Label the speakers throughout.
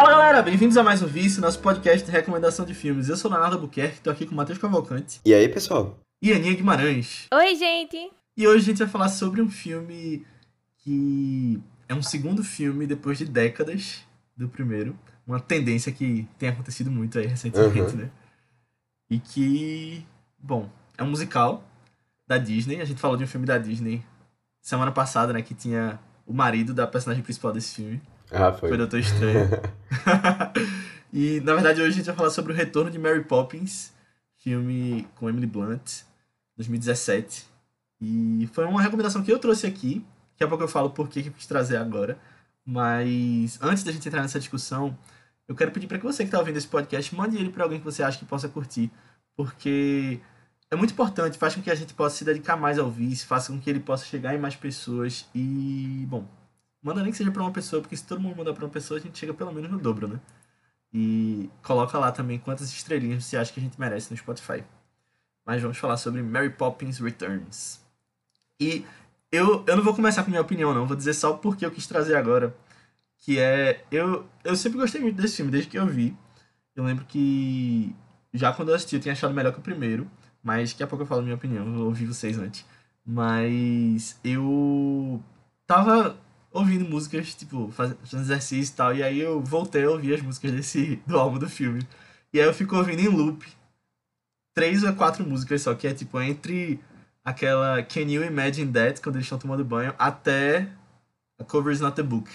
Speaker 1: Fala galera, bem-vindos a mais um Vício, nosso podcast de recomendação de filmes. Eu sou Leonardo Buquerque, tô aqui com o Matheus Cavalcante
Speaker 2: E aí, pessoal?
Speaker 1: e Aninha Guimarães.
Speaker 3: Oi, gente!
Speaker 1: E hoje a gente vai falar sobre um filme que é um segundo filme depois de décadas do primeiro. Uma tendência que tem acontecido muito aí recentemente,
Speaker 2: Uhum.
Speaker 1: né? E que, bom, é um musical da Disney. A gente falou de um filme da Disney semana passada, né? Que tinha o marido da personagem principal desse filme.
Speaker 2: Ah, foi.
Speaker 1: Foi Doutor Estranho. e, na verdade, hoje a gente vai falar sobre o retorno de Mary Poppins, filme com Emily Blunt, 2017. E foi uma recomendação que eu trouxe aqui. Daqui a pouco eu falo por que eu quis trazer agora. Mas antes da gente entrar nessa discussão, eu quero pedir para que você que está ouvindo esse podcast, mande ele para alguém que você acha que possa curtir. Porque é muito importante, faz com que a gente possa se dedicar mais ao vício, faça com que ele possa chegar em mais pessoas. E, bom, Manda nem que seja pra uma pessoa, porque se todo mundo mandar pra uma pessoa, a gente chega pelo menos no dobro, né? E coloca lá também quantas estrelinhas você acha que a gente merece no Spotify. Mas vamos falar sobre Mary Poppins Returns. E eu, eu não vou começar com minha opinião, não. Vou dizer só porque eu quis trazer agora. Que é. Eu, eu sempre gostei muito desse filme, desde que eu vi. Eu lembro que. Já quando eu assisti, eu tinha achado melhor que o primeiro. Mas daqui a pouco eu falo minha opinião. Eu vou ouvir vocês antes. Mas eu. Tava ouvindo músicas, tipo, faz- fazendo exercício e tal. E aí eu voltei a ouvir as músicas desse, do álbum do filme. E aí eu fico ouvindo em loop três ou quatro músicas só, que é tipo entre aquela Can You Imagine That, quando eles estão tomando banho, até A Cover is Not a Book,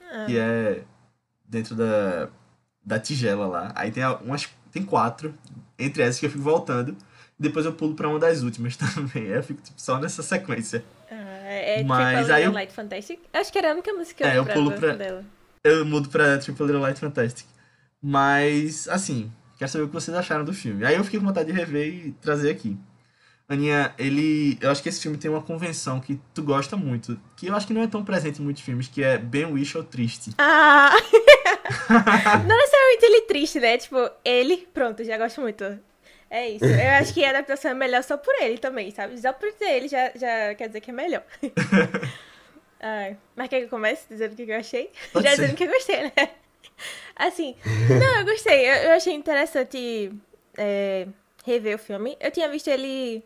Speaker 3: Ah,
Speaker 1: que é dentro da, da tigela lá. Aí tem umas. Tem quatro, entre essas que eu fico voltando. Depois eu pulo pra uma das últimas também. Aí eu fico tipo, só nessa sequência.
Speaker 3: É tipo
Speaker 1: Mas
Speaker 3: a
Speaker 1: aí eu-
Speaker 3: Light Fantastic. Acho que era a única música que
Speaker 1: É,
Speaker 3: eu
Speaker 1: eu pulo pra-
Speaker 3: dela.
Speaker 1: eu mudo pra Triple Little Light Fantastic. Mas, assim, quero saber o que vocês acharam do filme. Aí eu fiquei com vontade de rever e trazer aqui. Aninha, ele. Eu acho que esse filme tem uma convenção que tu gosta muito, que eu acho que não é tão presente em muitos filmes, que é Ben Wish ou Triste.
Speaker 3: Ah! Não necessariamente ele triste, né? Tipo, ele, pronto, já gosto muito. É isso. Eu acho que a adaptação é melhor só por ele também, sabe? Só por ter ele já, já quer dizer que é melhor. Ai, mas quer que eu comece dizendo o que eu achei?
Speaker 1: Pode
Speaker 3: já
Speaker 1: ser.
Speaker 3: dizendo que eu gostei, né? Assim, não, eu gostei. Eu, eu achei interessante é, rever o filme. Eu tinha visto ele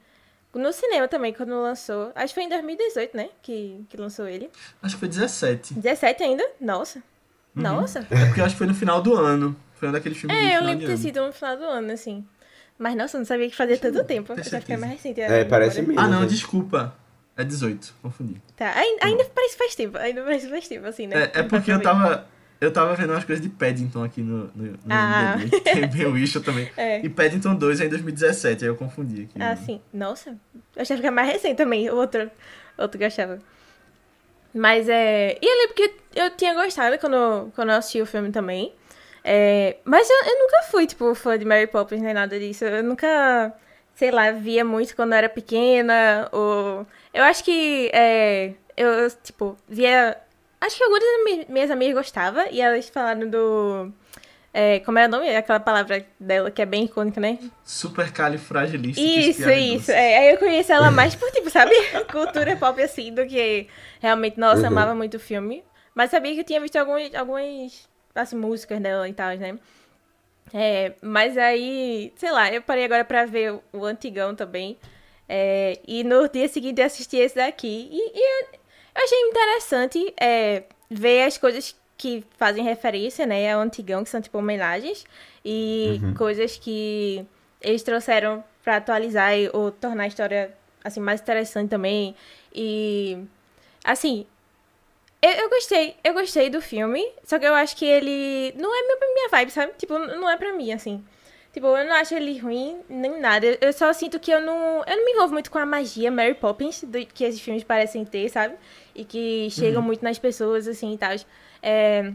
Speaker 3: no cinema também, quando lançou. Acho que foi em 2018, né? Que, que lançou ele.
Speaker 1: Acho que foi 17.
Speaker 3: 17 ainda? Nossa.
Speaker 1: Uhum.
Speaker 3: Nossa.
Speaker 1: É porque eu acho que foi no final do ano. Foi um daqueles filmes
Speaker 3: É, eu lembro
Speaker 1: de
Speaker 3: ter sido no final do ano, assim. Mas, nossa, eu não sabia que fazia tanto tempo. Eu já fiquei mais recente.
Speaker 2: É, parece mesmo.
Speaker 1: Ah, não,
Speaker 2: né?
Speaker 1: desculpa. É 18, confundi.
Speaker 3: Tá, ainda, ainda parece faz tempo. Ainda parece faz tempo, assim, né?
Speaker 1: É, é porque eu tava. Eu tava vendo umas coisas de Paddington aqui no, no, no
Speaker 3: Ah.
Speaker 1: IMDb. Tem Ben Wish também.
Speaker 3: É.
Speaker 1: E Paddington 2 é em 2017, aí eu confundi aqui.
Speaker 3: Ah, sim. Nossa. Eu achava que era mais recente também. O outro, outro que eu achava. Mas é. E eu lembro que eu tinha gostado quando, quando eu assisti o filme também. É, mas eu, eu nunca fui, tipo, fã de Mary Poppins nem nada disso. Eu nunca, sei lá, via muito quando eu era pequena. Ou. Eu acho que. É, eu, tipo, via. Acho que algumas das mi- minhas amigas gostavam e elas falaram do. É, como é o nome? Aquela palavra dela que é bem icônica, né?
Speaker 1: Supercalifragilisticexpialidocious.
Speaker 3: Isso, isso. É, aí eu conheci ela mais por, tipo, sabe, cultura pop assim, do que realmente, nossa,
Speaker 2: Uhum.
Speaker 3: amava muito o filme. Mas sabia que eu tinha visto alguns, algumas assim, músicas dela e tal, né? É, mas aí, sei lá, eu parei agora pra ver o, antigão também. É, e no dia seguinte eu assisti esse daqui. E, e eu, eu achei interessante é, ver as coisas que fazem referência, né, ao antigão, que são tipo homenagens. E
Speaker 2: Uhum.
Speaker 3: coisas que eles trouxeram pra atualizar e, ou tornar a história assim mais interessante também. E assim, eu, eu gostei, eu gostei do filme, só que eu acho que ele não é meu- minha vibe, sabe? Tipo, não é pra mim assim. Tipo, eu não acho ele ruim nem nada. Eu- só sinto que eu não, eu não me envolvo muito com a magia Mary Poppins do, que esses filmes parecem ter, sabe? E que chegam muito nas pessoas assim e tal. É,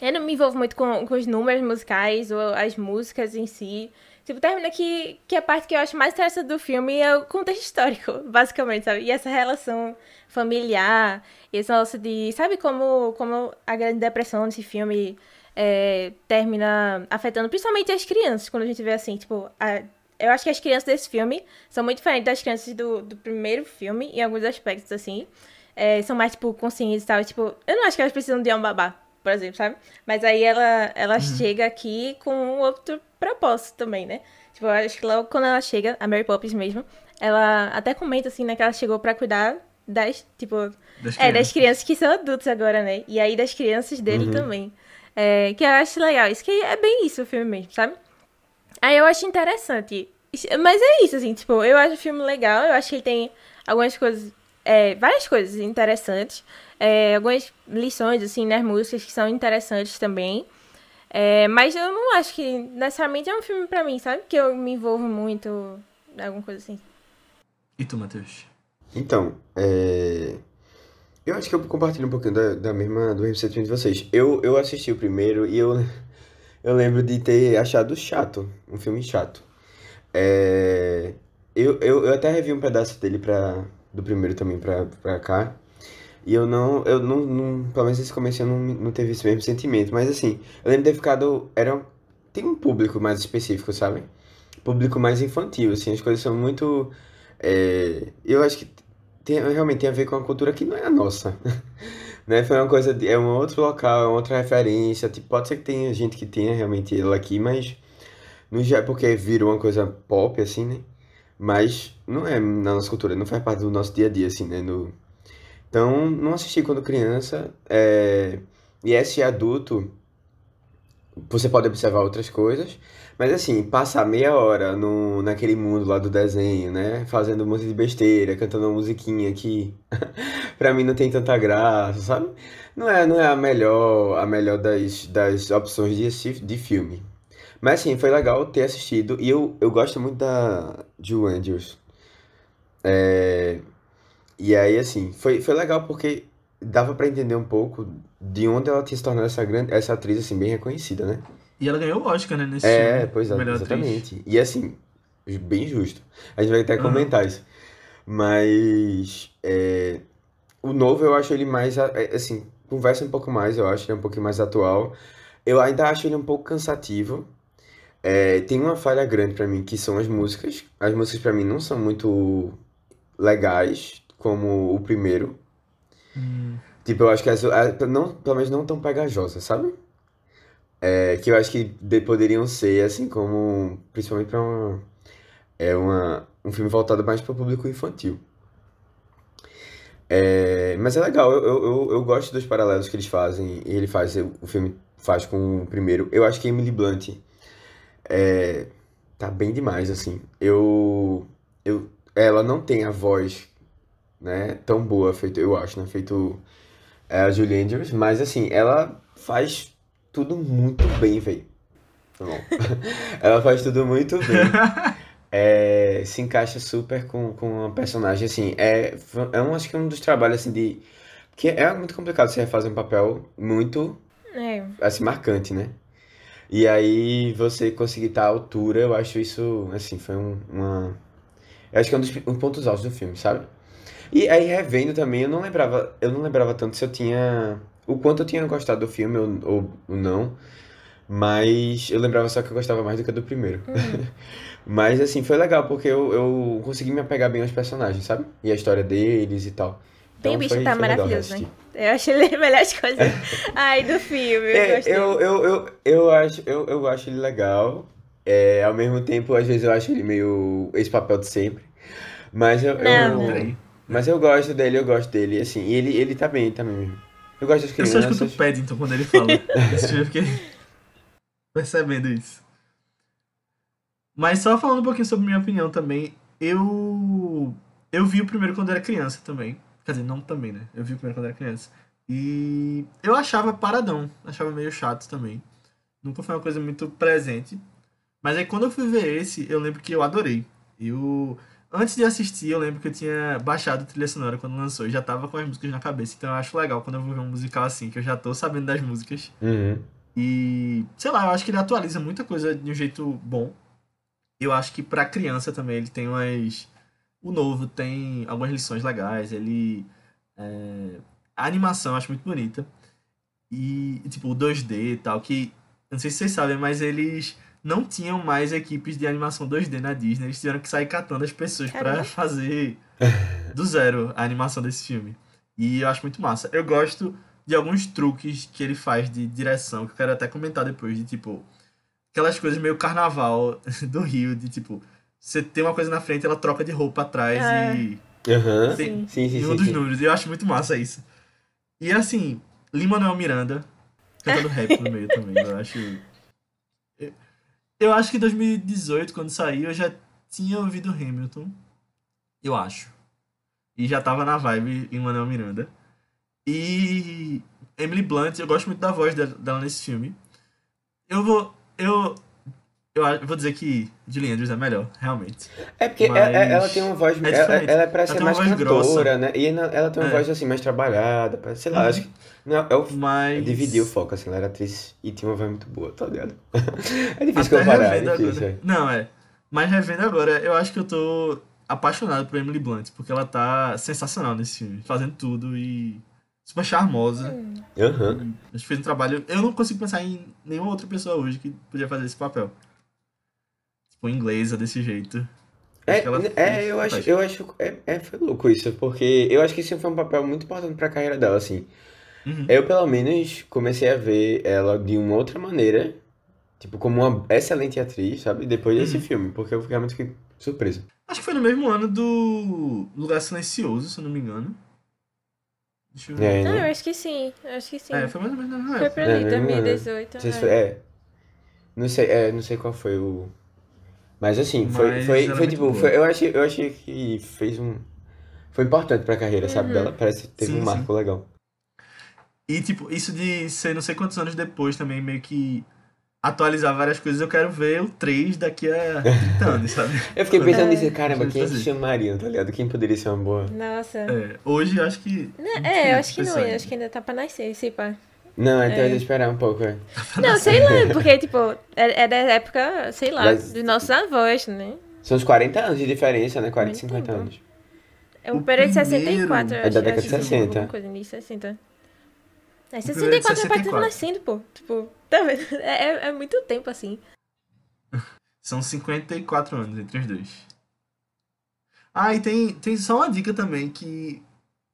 Speaker 3: eu não me envolvo muito com, com os números musicais ou as músicas em si. Tipo, termina que, que a parte que eu acho mais interessante do filme é o contexto histórico, basicamente, sabe? E essa relação familiar, e esse negócio de... Sabe como, como a Grande Depressão desse filme é, termina afetando principalmente as crianças, quando a gente vê assim, tipo... a- eu acho que as crianças desse filme são muito diferentes das crianças do, do primeiro filme, em alguns aspectos, assim. É, são mais, tipo, conscientes e tal. Tipo, eu não acho que elas precisam de um babá, por exemplo, sabe? Mas aí ela, ela uhum. chega aqui com outro propósito também, né? Tipo, eu acho que logo quando ela chega, a Mary Poppins mesmo, ela até comenta assim, né, que ela chegou para cuidar das, tipo, das é, das crianças que são adultos agora, né? E aí das crianças dele uhum. também. É, que eu acho legal. Isso que é bem isso o filme mesmo, sabe? Aí eu acho interessante. Mas é isso, assim, tipo, eu acho o filme legal, eu acho que ele tem algumas coisas, é, várias coisas interessantes, é, algumas lições, assim, nas músicas que são interessantes também. É, mas eu não acho que necessariamente é um filme pra mim, sabe? Que eu me envolvo muito, alguma coisa assim.
Speaker 1: E tu, Matheus?
Speaker 2: Então, é... eu acho que eu compartilho um pouquinho da, da mesma, do mesmo sentimento de vocês. Eu, eu assisti o primeiro e eu, eu lembro de ter achado chato, um filme chato. É... Eu, eu, eu até revi um pedaço dele pra, do primeiro também pra, pra cá. E eu não, eu não, não, pelo menos esse começo eu não, não teve esse mesmo sentimento. Mas assim, eu lembro de ter ficado, era, tem um público mais específico, sabe? Público mais infantil, assim, as coisas são muito é, eu acho que tem, realmente tem a ver com uma cultura que não é a nossa. né? Foi uma coisa, é um outro local, é uma outra referência. Tipo, pode ser que tenha gente que tenha realmente ela aqui, mas no é porque virou uma coisa pop, assim, né? Mas não é na nossa cultura, não faz parte do nosso dia a dia, assim, né? No... Então, não assisti quando criança. É... E esse adulto, você pode observar outras coisas. Mas assim, passar meia hora no, naquele mundo lá do desenho, né? Fazendo monte de besteira, cantando uma musiquinha que pra mim não tem tanta graça, sabe? Não é, não é a melhor, a melhor das, das opções de, de filme. Mas assim, foi legal ter assistido. E eu, eu gosto muito da Jill Andrews. É... E aí, assim, foi, foi legal porque dava para entender um pouco de onde ela tinha se tornado essa, grande, essa atriz, assim, bem reconhecida, né?
Speaker 1: E ela ganhou o Oscar, né, nesse
Speaker 2: é,
Speaker 1: filme.
Speaker 2: Pois é, exatamente. Atriz. E assim, bem justo. A gente vai até comentar uhum. isso. Mas é, o novo eu acho ele mais, é, assim, conversa um pouco mais, eu acho, ele é um pouquinho mais atual. Eu ainda acho ele um pouco cansativo. É, tem uma falha grande para mim, que são as músicas. As músicas para mim não são muito legais, como o primeiro. Hum. Tipo, eu acho que as, não, pelo menos não tão pegajosas, sabe? É, que eu acho que de, poderiam ser, assim, como. Principalmente para uma. É uma, um filme voltado mais para o público infantil. É, mas é legal, eu, eu, eu gosto dos paralelos que eles fazem. E ele faz, o filme faz com o primeiro. Eu acho que Emily Blunt é, tá bem demais, assim. Eu, eu, ela não tem a voz né, tão boa, feito, eu acho, né? Feito é, a Julie Andrews, mas assim, ela faz tudo muito bem, velho. Tá bom. ela faz tudo muito bem. É, se encaixa super com, com a personagem, assim, é, é um, acho que é um dos trabalhos, assim, de... que é muito complicado você fazer um papel muito, é. assim, marcante, né? E aí você conseguir estar à altura, eu acho isso, assim, foi um, uma... Eu acho que é um dos um pontos altos do filme, sabe? E aí, revendo também, eu não lembrava, eu não lembrava tanto se eu tinha o quanto eu tinha gostado do filme ou, ou, ou não. Mas eu lembrava só que eu gostava mais do que do primeiro. Uhum. mas assim, foi legal, porque eu, eu consegui me apegar bem aos personagens, sabe? E a história deles e tal.
Speaker 3: Então, o bicho foi, tá foi maravilhoso, né? Eu achei ele a melhor coisa ai, do filme. Eu,
Speaker 2: é, eu, eu, eu, eu, acho, eu, eu acho ele legal. É, ao mesmo tempo, às vezes eu acho ele meio esse papel de sempre. Mas eu,
Speaker 3: não.
Speaker 2: eu, mas eu gosto dele, eu gosto dele, assim. E ele, ele tá bem, tá mesmo. Eu gosto das crianças.
Speaker 1: Eu só escuto o Paddington quando ele fala. eu fiquei percebendo isso. Mas só falando um pouquinho sobre minha opinião também, eu eu vi o primeiro quando era criança também. Quer dizer, não também, né? Eu vi o primeiro quando era criança. E eu achava paradão, achava meio chato também. Nunca foi uma coisa muito presente. Mas aí quando eu fui ver esse, eu lembro que eu adorei. Eu Antes de assistir, eu lembro que eu tinha baixado a trilha sonora quando lançou e já tava com as músicas na cabeça. Então eu acho legal quando eu vou ver um musical assim, que eu já tô sabendo das músicas.
Speaker 2: Uhum.
Speaker 1: E, sei lá, eu acho que ele atualiza muita coisa de um jeito bom. Eu acho que pra criança também ele tem umas. O novo tem algumas lições legais. Ele. É... A animação eu acho muito bonita. E, tipo, o 2D e tal, que. Não sei se vocês sabem, mas eles não tinham mais equipes de animação 2D na Disney. Eles tiveram que sair catando as pessoas para fazer do zero a animação desse filme. E eu acho muito massa. Eu gosto de alguns truques que ele faz de direção, que eu quero até comentar depois, de tipo, aquelas coisas meio carnaval do Rio, de tipo, você tem uma coisa na frente, ela troca de roupa atrás
Speaker 3: É.
Speaker 1: e
Speaker 2: Aham.
Speaker 1: Sim.
Speaker 2: Sim, sim,
Speaker 1: em
Speaker 2: sim.
Speaker 1: um dos
Speaker 2: sim.
Speaker 1: números. E eu acho muito massa isso. E assim, Lin-Manuel Miranda cantando rap no meio também. Eu acho. Eu- acho que em 2018, quando saiu, eu já tinha ouvido Hamilton. Eu acho. E já tava na vibe Lin-Manuel Miranda. E Emily Blunt, eu gosto muito da voz dela, dela nesse filme. Eu vou. Eu. Eu vou dizer que Julie Andrews é melhor, realmente.
Speaker 2: É porque
Speaker 1: Mas
Speaker 2: ela, ela tem uma voz.
Speaker 1: é
Speaker 2: ela,
Speaker 1: diferente.
Speaker 2: ela parece
Speaker 1: Ela
Speaker 2: ser mais cantora,
Speaker 1: grossa.
Speaker 2: né? E ela, ela tem uma
Speaker 1: É.
Speaker 2: voz assim mais trabalhada. Sei lá,
Speaker 1: Uhum.
Speaker 2: acho que. Não, é o,
Speaker 1: Mas.
Speaker 2: dividir o foco, assim. Ela era atriz e tinha uma voz muito boa, tá ligado? é difícil
Speaker 1: Até
Speaker 2: comparar, é difícil.
Speaker 1: agora. Não, é. Mas revendo agora, eu acho que eu tô apaixonado por Emily Blunt, porque ela tá sensacional nesse filme, fazendo tudo e super charmosa.
Speaker 2: é. Aham.
Speaker 1: Acho que fez um trabalho. Eu não consigo pensar em nenhuma outra pessoa hoje que podia fazer esse papel. Tipo, inglesa desse jeito.
Speaker 2: É,
Speaker 1: Acho que ela
Speaker 2: é, eu acho, eu acho, é, é, foi louco isso, porque eu acho que isso foi um papel muito importante pra carreira dela, assim.
Speaker 1: Uhum.
Speaker 2: Eu, pelo menos, comecei a ver ela de uma outra maneira, tipo, como uma excelente atriz, sabe? Depois desse
Speaker 1: Uhum.
Speaker 2: filme, porque eu fiquei surpreso.
Speaker 1: Acho que foi no mesmo ano do Lugar Silencioso, se eu não me engano. Deixa eu ver.
Speaker 2: É,
Speaker 3: Ah, eu
Speaker 2: né?
Speaker 3: acho que sim. Eu acho que sim.
Speaker 1: É, foi mais ou menos na
Speaker 3: Foi pra ali,
Speaker 2: É, mesmo ano.
Speaker 3: 2018.
Speaker 2: Não sei se
Speaker 3: é.
Speaker 2: foi, é. Não sei, é, não sei qual foi o. Mas assim, foi,
Speaker 1: Mas
Speaker 2: foi,
Speaker 1: é
Speaker 2: foi
Speaker 1: muito
Speaker 2: tipo, foi- eu achei, eu achei que fez um. Foi importante pra carreira, sabe?
Speaker 3: Uhum.
Speaker 2: Dela parece que teve
Speaker 1: Sim,
Speaker 2: um marco legal.
Speaker 1: E, tipo, isso de ser não sei quantos anos depois também, meio que atualizar várias coisas. Eu quero ver o 3 daqui a 30 anos, sabe?
Speaker 2: Eu fiquei pensando
Speaker 3: É.
Speaker 2: nisso, caramba, quem
Speaker 1: fazer.
Speaker 2: chamariam, tá ligado? Quem poderia ser uma boa.
Speaker 3: Nossa.
Speaker 1: É, hoje eu acho que.
Speaker 3: É, eu acho que não,
Speaker 1: Pensar
Speaker 3: eu acho que ainda tá pra nascer, esse pá.
Speaker 2: Não, então
Speaker 3: É.
Speaker 2: esperar um pouco, é.
Speaker 3: Não, sei lá, porque, tipo, é, é da época, sei lá,
Speaker 2: Mas-
Speaker 3: dos nossos avós, né?
Speaker 2: São uns 40 anos de diferença, né? 40,
Speaker 3: Muito
Speaker 2: 50
Speaker 3: tempo.
Speaker 2: anos.
Speaker 3: É um
Speaker 1: O
Speaker 3: período de
Speaker 1: primeiro
Speaker 3: 64, eu
Speaker 2: é da
Speaker 3: acho,
Speaker 2: década de
Speaker 3: que é
Speaker 2: 60.
Speaker 3: Alguma coisa de 60. É,
Speaker 1: primeiro é de
Speaker 3: 64 meu pai tava
Speaker 1: 64.
Speaker 3: nascendo, pô. Tipo, tá vendo? É, é, é muito tempo assim.
Speaker 1: São 54 anos entre os dois. Ah, e tem, tem só uma dica também que.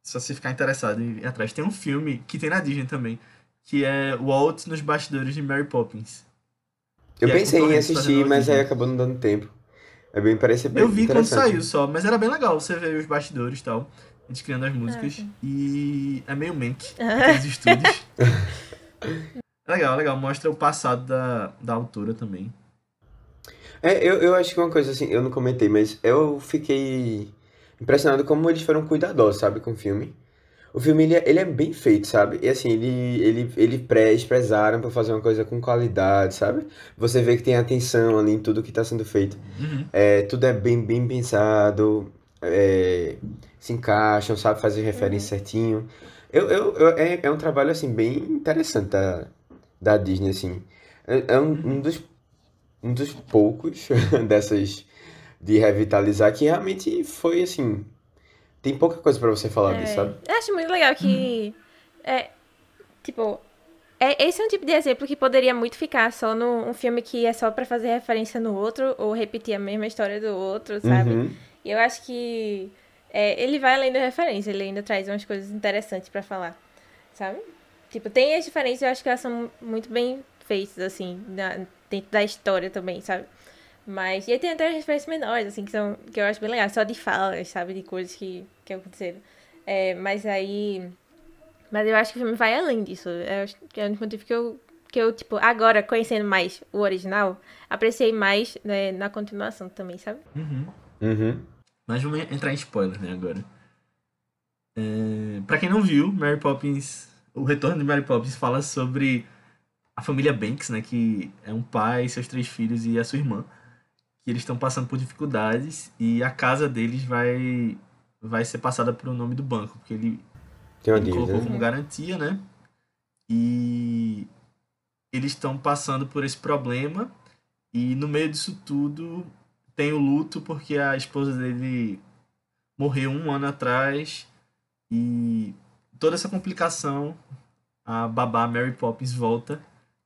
Speaker 1: Se você ficar interessado em ir atrás, tem um filme que tem na Disney também, que é Walt nos bastidores de Mary Poppins.
Speaker 2: Eu
Speaker 1: é
Speaker 2: pensei em assistir, mas aí acabou não dando tempo. É bem, parece bem
Speaker 1: Eu vi quando saiu só, mas era bem legal você ver os bastidores e tal. Eles criando as músicas.
Speaker 3: sim.
Speaker 1: e é meio Mank, aqueles estúdios. É legal, legal. Mostra o passado da, da autora também.
Speaker 2: É, eu, eu acho que uma coisa assim, eu não comentei, mas eu fiquei impressionado como eles foram cuidadosos, sabe, com o filme. O filme, ele é, ele é bem feito, sabe? E assim, ele, ele, ele pré, eles prezaram pra fazer uma coisa com qualidade, sabe? Você vê que tem atenção ali em tudo que tá sendo feito.
Speaker 1: Uhum.
Speaker 2: É, tudo é bem, bem pensado, é, se encaixam, sabe fazer referência certinho. Eu, eu, eu- é, é um trabalho, assim, bem interessante da, da Disney, assim. É, é um, um dos, um dos poucos dessas de revitalizar que realmente foi, assim, tem pouca coisa pra você falar disso,
Speaker 3: É,
Speaker 2: sabe?
Speaker 3: eu acho muito legal que. É, tipo. É, esse é um tipo de exemplo que poderia muito ficar só num um filme que é só pra fazer referência no outro ou repetir a mesma história do outro, sabe?
Speaker 2: Uhum.
Speaker 3: E eu acho que é, ele vai além da referência, ele ainda traz umas coisas interessantes pra falar, sabe? Tipo, tem as diferenças, eu acho que elas são muito bem feitas, assim, na- dentro da história também, sabe? Mas, e aí tem até as referências menores, assim, que, são, que eu acho bem legal, só de falas, sabe? De coisas que, que aconteceram. É, mas aí. Mas eu acho que o filme vai além disso. Eu acho que é o único motivo que eu, que eu, tipo, agora, conhecendo mais o original, apreciei mais né, na continuação também, sabe?
Speaker 1: Uhum.
Speaker 2: Uhum.
Speaker 1: Mas vamos entrar em spoiler, né, agora. É, pra quem não viu, Mary Poppins, o retorno de Mary Poppins fala sobre a família Banks, né, que é um pai, seus três filhos e a sua irmã, que eles estão passando por dificuldades e a casa deles vai vai ser passada para o nome do banco, porque ele
Speaker 2: Tem uma
Speaker 1: ele
Speaker 2: dívida,
Speaker 1: colocou
Speaker 2: né?
Speaker 1: como garantia, né? E eles estão passando por esse problema e no meio disso tudo tem o luto porque a esposa dele morreu um ano atrás e toda essa complicação a babá Mary Poppins volta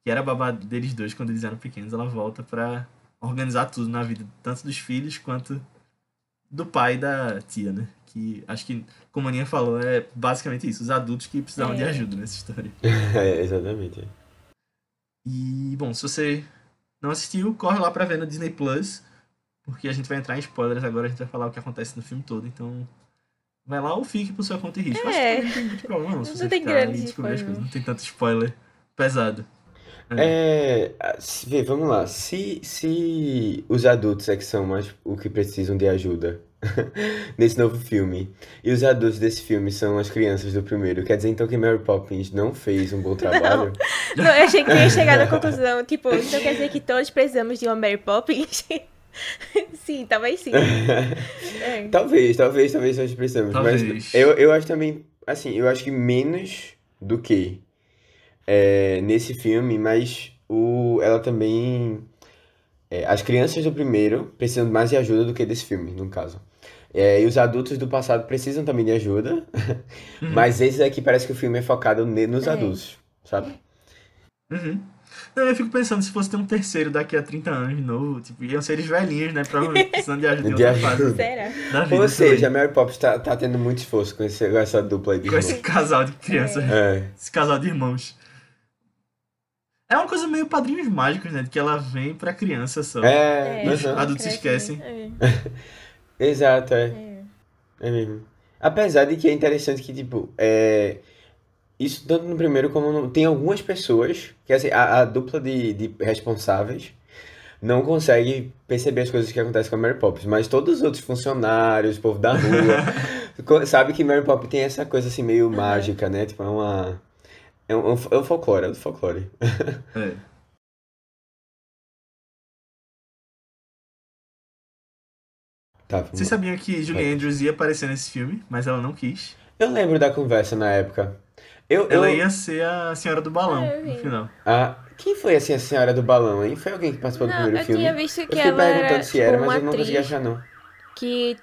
Speaker 1: que era a babá deles dois quando eles eram pequenos ela volta pra organizar tudo na vida tanto dos filhos quanto do pai da tia né Que acho que, como a Aninha falou, é basicamente isso. Os adultos que precisavam de
Speaker 3: É.
Speaker 1: ajuda nessa história.
Speaker 2: É, exatamente.
Speaker 1: E, bom, se você não assistiu, corre lá pra ver no Disney Plus. Porque a gente vai entrar em spoilers agora, a gente vai falar o que acontece no filme todo. Então, vai lá ou fique por sua conta e risco. Acho
Speaker 3: É.
Speaker 1: que não tem muito problema, não. Se
Speaker 3: Não
Speaker 1: você
Speaker 3: tem
Speaker 1: ficar e descobrir as coisas.
Speaker 3: não.
Speaker 1: Não tem tanto spoiler pesado.
Speaker 2: É, se- vê, vamos lá. Se, se os adultos é que são mais o que precisam de ajuda nesse novo filme, e os adultos desse filme são as crianças do primeiro, quer dizer então que Mary Poppins não fez um bom trabalho?
Speaker 3: Não, eu achei que ia chegar na conclusão. Tipo, então quer dizer que todos precisamos de uma Mary Poppins? sim, talvez sim. É.
Speaker 2: Talvez, talvez, talvez nós precisamos.
Speaker 1: Talvez.
Speaker 2: Mas eu, eu acho também, assim, eu acho que menos do que é, nesse filme, mas o, ela também. é, as crianças do primeiro precisam mais de ajuda do que desse filme, no caso. É, e os adultos do passado precisam também de ajuda, mas esse aqui parece que o filme é focado nos
Speaker 3: É.
Speaker 2: adultos, sabe?
Speaker 1: Uhum. Não, eu fico pensando, se fosse ter um terceiro daqui a 30 anos de novo, tipo, iam ser eles velhinhos, né? Provavelmente precisando de ajuda em
Speaker 2: De
Speaker 1: outra fase
Speaker 2: ajuda.
Speaker 3: Será?
Speaker 2: Ou seja, a. Mary Poppins tá, tá tendo muito esforço com, esse, com essa dupla aí de
Speaker 1: com esse
Speaker 2: irmãos.
Speaker 1: casal de crianças,
Speaker 2: É.
Speaker 1: esse casal de irmãos. É uma coisa meio padrinhos mágicos, né? De que ela vem pra criança só.
Speaker 2: É,
Speaker 3: É,
Speaker 2: aham.
Speaker 1: adultos
Speaker 3: cresce,
Speaker 1: esquecem.
Speaker 3: né?
Speaker 2: Exato, é.
Speaker 3: É, é.
Speaker 2: É mesmo. Apesar de que é interessante que, tipo, é... Isso tanto no primeiro como no... Tem algumas pessoas que, assim, a, a dupla de, de responsáveis não consegue perceber as coisas que acontecem com a Mary Poppins, mas todos os outros funcionários, o povo da rua, sabe que Mary Poppins tem essa coisa, assim, meio mágica, né? Tipo, é uma... É um, é um folclore, é do folclore.
Speaker 1: É.
Speaker 2: Tá, lá.
Speaker 1: sabiam que Julie Andrews ia aparecer nesse filme, mas ela não quis.
Speaker 2: Eu lembro da conversa na época. Eu, eu...
Speaker 1: Ela ia ser a senhora do balão
Speaker 3: Ah, eu
Speaker 1: no final.
Speaker 2: Ah, quem foi, assim, a senhora do balão, hein? Foi alguém que participou do
Speaker 3: Não,
Speaker 2: primeiro
Speaker 3: eu
Speaker 2: filme?
Speaker 3: tinha visto
Speaker 2: Eu
Speaker 3: que
Speaker 2: fiquei
Speaker 3: ela
Speaker 2: perguntando
Speaker 3: era
Speaker 2: se
Speaker 3: tipo,
Speaker 2: era,
Speaker 3: uma
Speaker 2: mas eu não consegui achar, não.
Speaker 3: que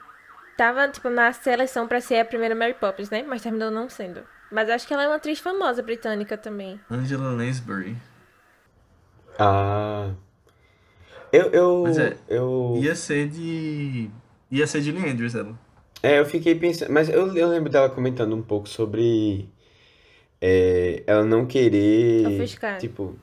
Speaker 3: tava, tipo, na seleção pra ser a primeira Mary Poppins, né? Mas terminou não sendo. Mas acho que ela é uma atriz famosa britânica também.
Speaker 1: Angela Lansbury.
Speaker 2: Ah. Eu, eu,
Speaker 1: Mas é,
Speaker 2: eu,
Speaker 1: Ia ser de. Ia ser Julie Andrews, ela.
Speaker 2: é, eu fiquei pensando, mas eu, eu lembro dela comentando um pouco sobre é, ela não querer,
Speaker 3: Ofuscar.
Speaker 2: tipo,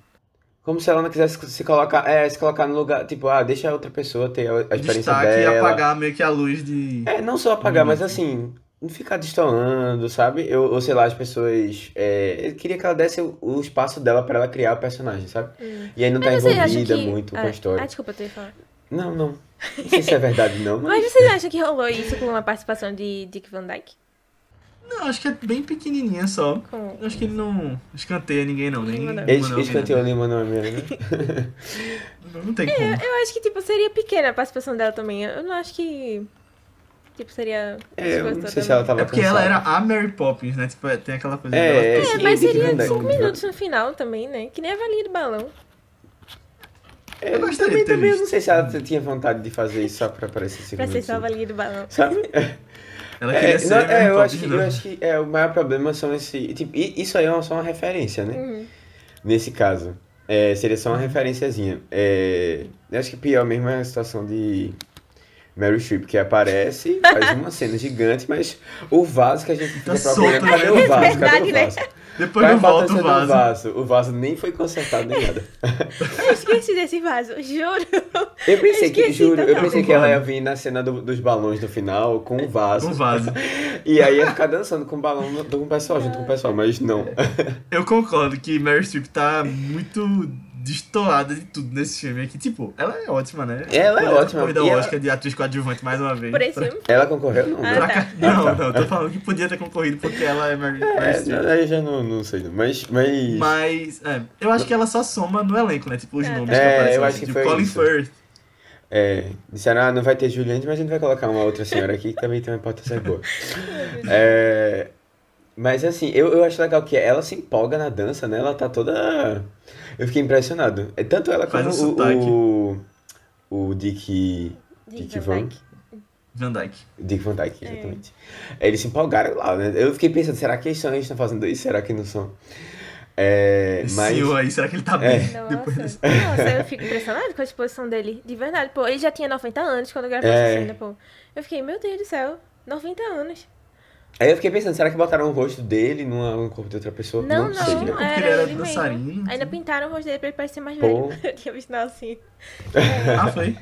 Speaker 2: como se ela não quisesse se colocar, é, se colocar no lugar, tipo, ah, deixa a outra pessoa ter a, a experiência
Speaker 1: Destaque e
Speaker 2: dela.
Speaker 1: apagar meio que a luz de.
Speaker 2: É, não só apagar, mas assim, não ficar destoando, sabe? Eu, ou sei lá, as pessoas. É, eu queria que ela desse o, o espaço dela pra ela criar o personagem, sabe? E aí não tá
Speaker 3: Hum. Mas
Speaker 2: envolvida
Speaker 3: que...
Speaker 2: muito com
Speaker 3: ah,
Speaker 2: a história.
Speaker 3: Ah, desculpa, eu ia falar.
Speaker 2: Não, não. Não sei se é verdade, não,
Speaker 3: Mas
Speaker 2: mas.
Speaker 3: vocês acham que rolou isso com a participação de Dick Van Dyke?
Speaker 1: Não, acho que é bem pequenininha só.
Speaker 3: Com...
Speaker 1: Acho que ele não escanteia ninguém, não. Nem. Lin-Manuel
Speaker 2: eles cantam
Speaker 1: Miranda.
Speaker 2: o Lima Miranda, né?
Speaker 1: Não, não tem como.
Speaker 3: Eu acho que, tipo, seria pequena a participação dela também. Eu não acho que... Tipo, seria...
Speaker 2: É, eu não sei se ela tava
Speaker 1: É porque ela
Speaker 2: cansada.
Speaker 1: era a Mary Poppins, né? Tipo, tem aquela coisa
Speaker 2: É,
Speaker 1: dela
Speaker 2: é,
Speaker 3: É, mas seria
Speaker 2: Van Dyke.
Speaker 3: cinco minutos no final também, né? Que nem a valinha do balão.
Speaker 2: É,
Speaker 1: Eu gostaria
Speaker 2: também,
Speaker 1: de ter
Speaker 2: também eu não sei se ela tinha vontade de fazer isso só pra aparecer cinco
Speaker 3: Pra ser só a
Speaker 2: minutos.
Speaker 3: valinha do balão.
Speaker 2: Sabe?
Speaker 1: Ela
Speaker 2: É,
Speaker 1: queria ser
Speaker 2: não, é, eu acho que, eu acho que é, o maior problema são esse. Tipo, isso aí é só uma referência, né?
Speaker 3: Uhum.
Speaker 2: Nesse caso. É, seria só uma referenciazinha. É, eu acho que pior mesmo é a situação de Mary Streep, que aparece, faz uma cena gigante, mas o vaso que a gente fica
Speaker 1: Tá
Speaker 2: procurando, cadê
Speaker 1: né?
Speaker 2: o vaso? Cadê
Speaker 3: Verdade,
Speaker 2: o
Speaker 3: né?
Speaker 1: Depois eu volto o
Speaker 2: do
Speaker 1: vaso.
Speaker 2: vaso? O vaso nem foi consertado nem nada.
Speaker 3: Eu esqueci desse vaso, juro.
Speaker 2: Eu pensei que,
Speaker 3: esqueci
Speaker 2: juro, eu pensei que ela ia vir na cena do- dos balões no final com o vaso.
Speaker 1: Um vaso.
Speaker 2: E aí ia ficar dançando com o balão com o pessoal, junto com o pessoal, mas não.
Speaker 1: Eu concordo que Mary Streep tá muito destoada de tudo nesse filme aqui. Tipo, ela é ótima, né?
Speaker 2: Ela é ótima.
Speaker 1: concorrido ao
Speaker 2: E ela-
Speaker 1: Oscar de atriz coadjuvante mais uma vez.
Speaker 3: Por esse
Speaker 1: Pra-
Speaker 3: filme.
Speaker 2: Ela concorreu? Não.
Speaker 3: Ah,
Speaker 2: né?
Speaker 1: pra
Speaker 3: tá.
Speaker 1: cá- Não, não, tô falando que podia ter concorrido porque ela é Mary, Mary
Speaker 2: É, não, aí já não, não sei, não. Mas. mas...
Speaker 1: Mas, é, eu acho que ela só soma no elenco, né? Tipo, os
Speaker 3: É,
Speaker 1: nomes
Speaker 2: tá.
Speaker 1: que
Speaker 2: É,
Speaker 1: aparecem.
Speaker 2: eu
Speaker 1: assim,
Speaker 2: acho que
Speaker 1: tipo,
Speaker 2: foi
Speaker 1: Colin
Speaker 2: isso.
Speaker 1: Firth.
Speaker 2: É, disseram, ah, não vai ter Juliette, mas a gente vai colocar uma outra senhora aqui que também tem uma importância boa. É, mas assim, eu, eu acho legal que ela se empolga na dança, né? Ela tá toda. Eu fiquei impressionado. É tanto ela
Speaker 1: Faz
Speaker 2: como o, o, o Dick.
Speaker 3: Dick
Speaker 2: Dick
Speaker 3: Van
Speaker 2: Van.
Speaker 3: Dyke.
Speaker 1: Van Dyke.
Speaker 2: Dick Van Dyke,
Speaker 3: É.
Speaker 2: exatamente. Eles se empolgaram lá, né? Eu fiquei pensando, será que eles são- eles estão fazendo isso? Será que não são? É,
Speaker 1: Esse
Speaker 2: mas.
Speaker 1: senhor aí, será que ele tá
Speaker 2: É.
Speaker 1: bem?
Speaker 3: Nossa,
Speaker 1: Depois desse...
Speaker 3: nossa, eu fico impressionada com a exposição dele. De verdade, pô, ele já tinha 90 anos quando gravou
Speaker 2: É.
Speaker 3: essa cena, pô. Eu fiquei, meu Deus do céu. 90 anos.
Speaker 2: Aí eu fiquei pensando, será que botaram o rosto dele numa- no corpo de outra pessoa?
Speaker 3: Não, não,
Speaker 2: sei.
Speaker 1: Porque
Speaker 3: era
Speaker 1: ele era
Speaker 3: mesmo.
Speaker 1: dançarino.
Speaker 3: Ainda pintaram o rosto dele pra ele parecer mais
Speaker 2: Pô.
Speaker 3: velho. Eu tinha visto não assim.
Speaker 1: Ah, foi?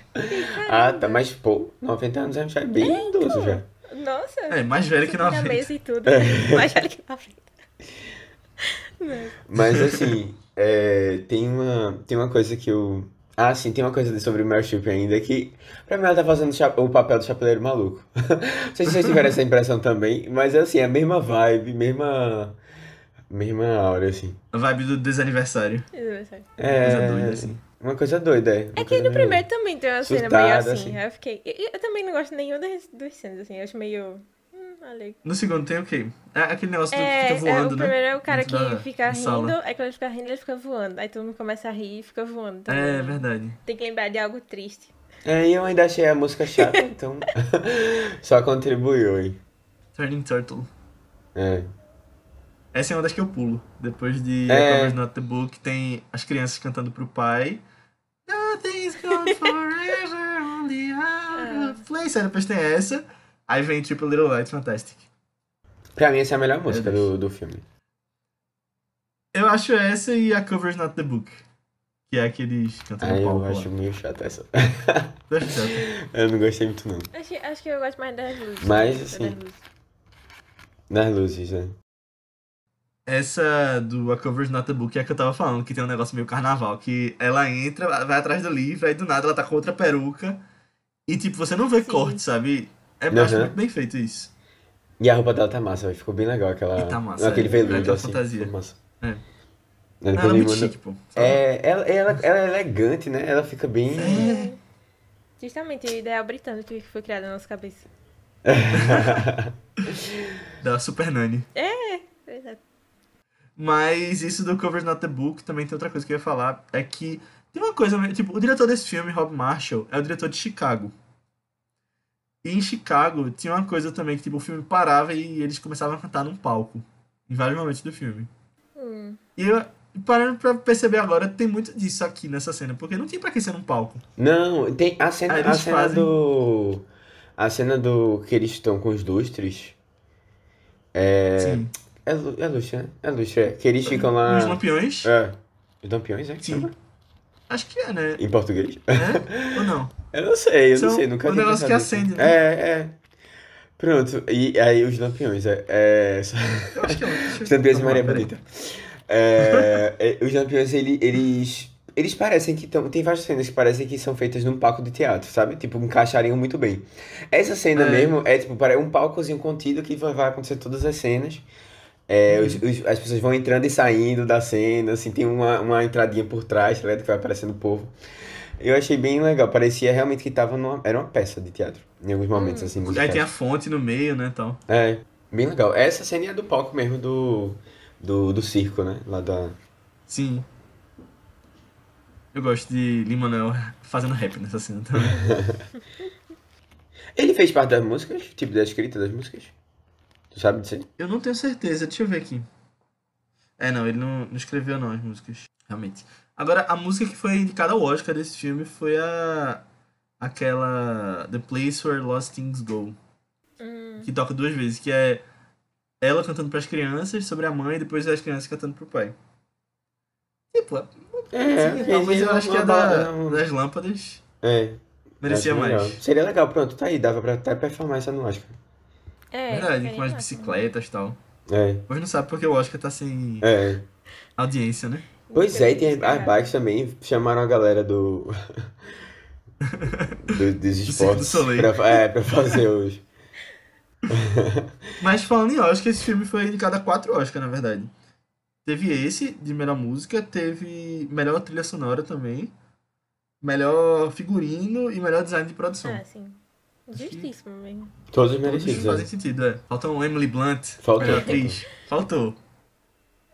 Speaker 2: Ah, tá, mas pô, 90 anos já é bem idoso já.
Speaker 3: Nossa.
Speaker 1: É, mais velho que
Speaker 3: na
Speaker 1: 90.
Speaker 3: mesa e tudo. mais velho que 90. Não.
Speaker 2: Mas assim, é, tem uma, tem uma coisa que eu. Ah, sim, tem uma coisa sobre o Meryl Streep ainda que, pra mim, ela tá fazendo o papel do chapeleiro maluco. Não sei se vocês tiveram essa impressão também, mas assim, é a mesma vibe, mesma. Mesma aura, assim.
Speaker 1: A vibe do desaniversário.
Speaker 2: É.
Speaker 1: Coisa doida, assim.
Speaker 2: Uma coisa doida, é.
Speaker 3: É que no primeiro também tem uma cena meio
Speaker 2: Surtada,
Speaker 3: assim.
Speaker 2: assim.
Speaker 3: Eu fiquei. Eu, eu também não gosto nenhum das duas cenas, assim. Eu acho meio.
Speaker 1: No segundo tem o quê? É aquele negócio do que
Speaker 3: É,
Speaker 1: fica
Speaker 3: é,
Speaker 1: voando,
Speaker 3: o
Speaker 1: né?
Speaker 3: primeiro é o cara
Speaker 1: Dentro
Speaker 3: que
Speaker 1: da-
Speaker 3: fica
Speaker 1: da
Speaker 3: rindo,
Speaker 1: sala.
Speaker 3: aí quando ele fica rindo, ele fica voando. Aí todo mundo começa a rir e fica voando. também.
Speaker 1: É verdade.
Speaker 3: Tem que lembrar de algo triste.
Speaker 2: É, e eu ainda achei a música chata, então. Só contribuiu, hein?
Speaker 1: Turning Turtle.
Speaker 2: É.
Speaker 1: Essa é uma das que eu pulo. Depois de
Speaker 2: É.
Speaker 1: A Cover's Not the Book, tem as crianças cantando pro pai. Nothing's gone forever, only out of place. Aí depois tem essa. Aí vem Triple Little Lights Fantastic.
Speaker 2: Pra mim, essa é a melhor música do, do filme.
Speaker 1: Eu acho essa e a Cover's Not the Book. Que é aqueles cantando
Speaker 2: Aí eu
Speaker 1: palco
Speaker 2: acho
Speaker 1: lá.
Speaker 2: meio chata essa.
Speaker 1: Eu
Speaker 2: não gostei muito, não.
Speaker 3: Acho, acho que eu gosto mais das luzes.
Speaker 2: Mas,
Speaker 3: Das
Speaker 2: assim. Nas luzes, né?
Speaker 1: Essa do A Cover's Not the Book é a que eu tava falando, que tem um negócio meio carnaval. Que ela entra, vai atrás do livro, aí do nada ela tá com outra peruca. E tipo, você não vê
Speaker 3: Sim.
Speaker 1: corte, sabe? É, eu acho muito bem feito isso.
Speaker 2: E a roupa dela tá massa, véi. ficou bem legal aquela.
Speaker 1: E tá massa,
Speaker 2: aquele
Speaker 1: é.
Speaker 2: veludo
Speaker 1: Aquela
Speaker 2: assim.
Speaker 1: fantasia.
Speaker 2: ficou massa.
Speaker 1: É. Ela
Speaker 2: depois
Speaker 1: é
Speaker 2: ele
Speaker 1: muito
Speaker 2: manda-
Speaker 1: chique, pô. sabe?
Speaker 2: É, ela, ela, ela é elegante, né? Ela fica bem.
Speaker 1: É.
Speaker 3: Justamente o ideal britânico que foi criado na nossa cabeça.
Speaker 1: Da Super Nani.
Speaker 3: Exato.
Speaker 1: Mas isso do Cover's Not the Book também tem outra coisa que eu ia falar. É que tem uma coisa, tipo, o diretor desse filme, Rob Marshall, é o diretor de Chicago. E em Chicago tinha uma coisa também que, tipo, o filme parava e eles começavam a cantar num palco. Em vários momentos do filme.
Speaker 3: Hum.
Speaker 1: E eu, parando pra perceber agora, tem muito disso aqui nessa cena. Porque não tinha pra que ser num palco.
Speaker 2: Não, tem a cena, a cena
Speaker 1: fazem-
Speaker 2: do. A cena do. que eles estão com os lustres. É.
Speaker 1: Sim.
Speaker 2: É, lu- é lustre, né? É lustre, é. Que eles ficam lá.
Speaker 1: Os lampiões.
Speaker 2: É. Os lampiões, é? que
Speaker 1: Sim.
Speaker 2: chama?
Speaker 1: Acho que é, né?
Speaker 2: Em português?
Speaker 1: É? Ou não?
Speaker 2: Eu não sei, eu não
Speaker 1: São
Speaker 2: sei, nunca
Speaker 1: o
Speaker 2: tinha
Speaker 1: negócio que acende, né?
Speaker 2: É, é. Pronto, e aí os lampiões, é. é...
Speaker 1: Eu acho que é. eu-
Speaker 2: Os lampiões de Maria
Speaker 1: peraí.
Speaker 2: Bonita. É, é, os lampiões, ele- eles. Eles parecem que estão. Tem várias cenas que parecem que são feitas num palco de teatro, sabe? Tipo, encaixariam muito bem. Essa cena
Speaker 1: É.
Speaker 2: mesmo é tipo, um palcozinho contido que vai acontecer todas as cenas. É,
Speaker 1: Uhum.
Speaker 2: os- os- as pessoas vão entrando e saindo da cena, assim, tem uma, uma entradinha por trás, tá ligado? Que vai aparecendo o povo. Eu achei bem legal, parecia realmente que tava numa, era uma peça de teatro, em alguns momentos, assim,
Speaker 1: Aí
Speaker 2: musicais.
Speaker 1: tem a fonte no meio, né, tal.
Speaker 2: É, bem legal. Essa cena é do palco mesmo do, do, do circo, né? Lá da...
Speaker 1: Sim. Eu gosto de Lin-Manuel fazendo rap nessa cena também.
Speaker 2: Ele fez parte das músicas? Tipo, da escrita das músicas? Tu sabe dizer?
Speaker 1: Eu não tenho certeza, deixa eu ver aqui. É, não, ele não, não escreveu não as músicas, realmente. Agora, a música que foi indicada ao Oscar desse filme foi a... Aquela... The Place Where Lost Things Go.
Speaker 3: Hum.
Speaker 1: Que toca duas vezes, que é ela cantando pras crianças sobre a mãe e depois as crianças cantando pro pai. Tipo, é,
Speaker 2: É,
Speaker 1: sim,
Speaker 2: fez
Speaker 1: talvez eu acho que a da,
Speaker 2: um-
Speaker 1: das lâmpadas
Speaker 2: É,
Speaker 1: merecia mais.
Speaker 2: Seria legal, pronto, tá aí, dava pra até performar essa no Oscar.
Speaker 3: É,
Speaker 1: Verdade, com as
Speaker 3: massa.
Speaker 1: bicicletas e tal.
Speaker 2: É,
Speaker 1: Hoje não sabe porque o Oscar tá sem
Speaker 2: é.
Speaker 1: audiência, né?
Speaker 2: Pois é, e tem as bikes também, chamaram a galera do... do dos esportes
Speaker 1: Soleil.
Speaker 2: pra, é, pra fazer os...
Speaker 1: Mas falando em Oscar, esse filme foi indicado a quatro Oscars, na verdade. Teve esse, de melhor música, teve melhor trilha sonora também, melhor figurino e melhor design de produção.
Speaker 3: Ah, sim. Justíssimo mesmo.
Speaker 2: Todos
Speaker 1: Todos
Speaker 2: merecidos,
Speaker 1: fazem
Speaker 2: é.
Speaker 1: sentido, é. Faltam Emily Blunt,
Speaker 2: Faltou.
Speaker 1: melhor atriz. Faltou.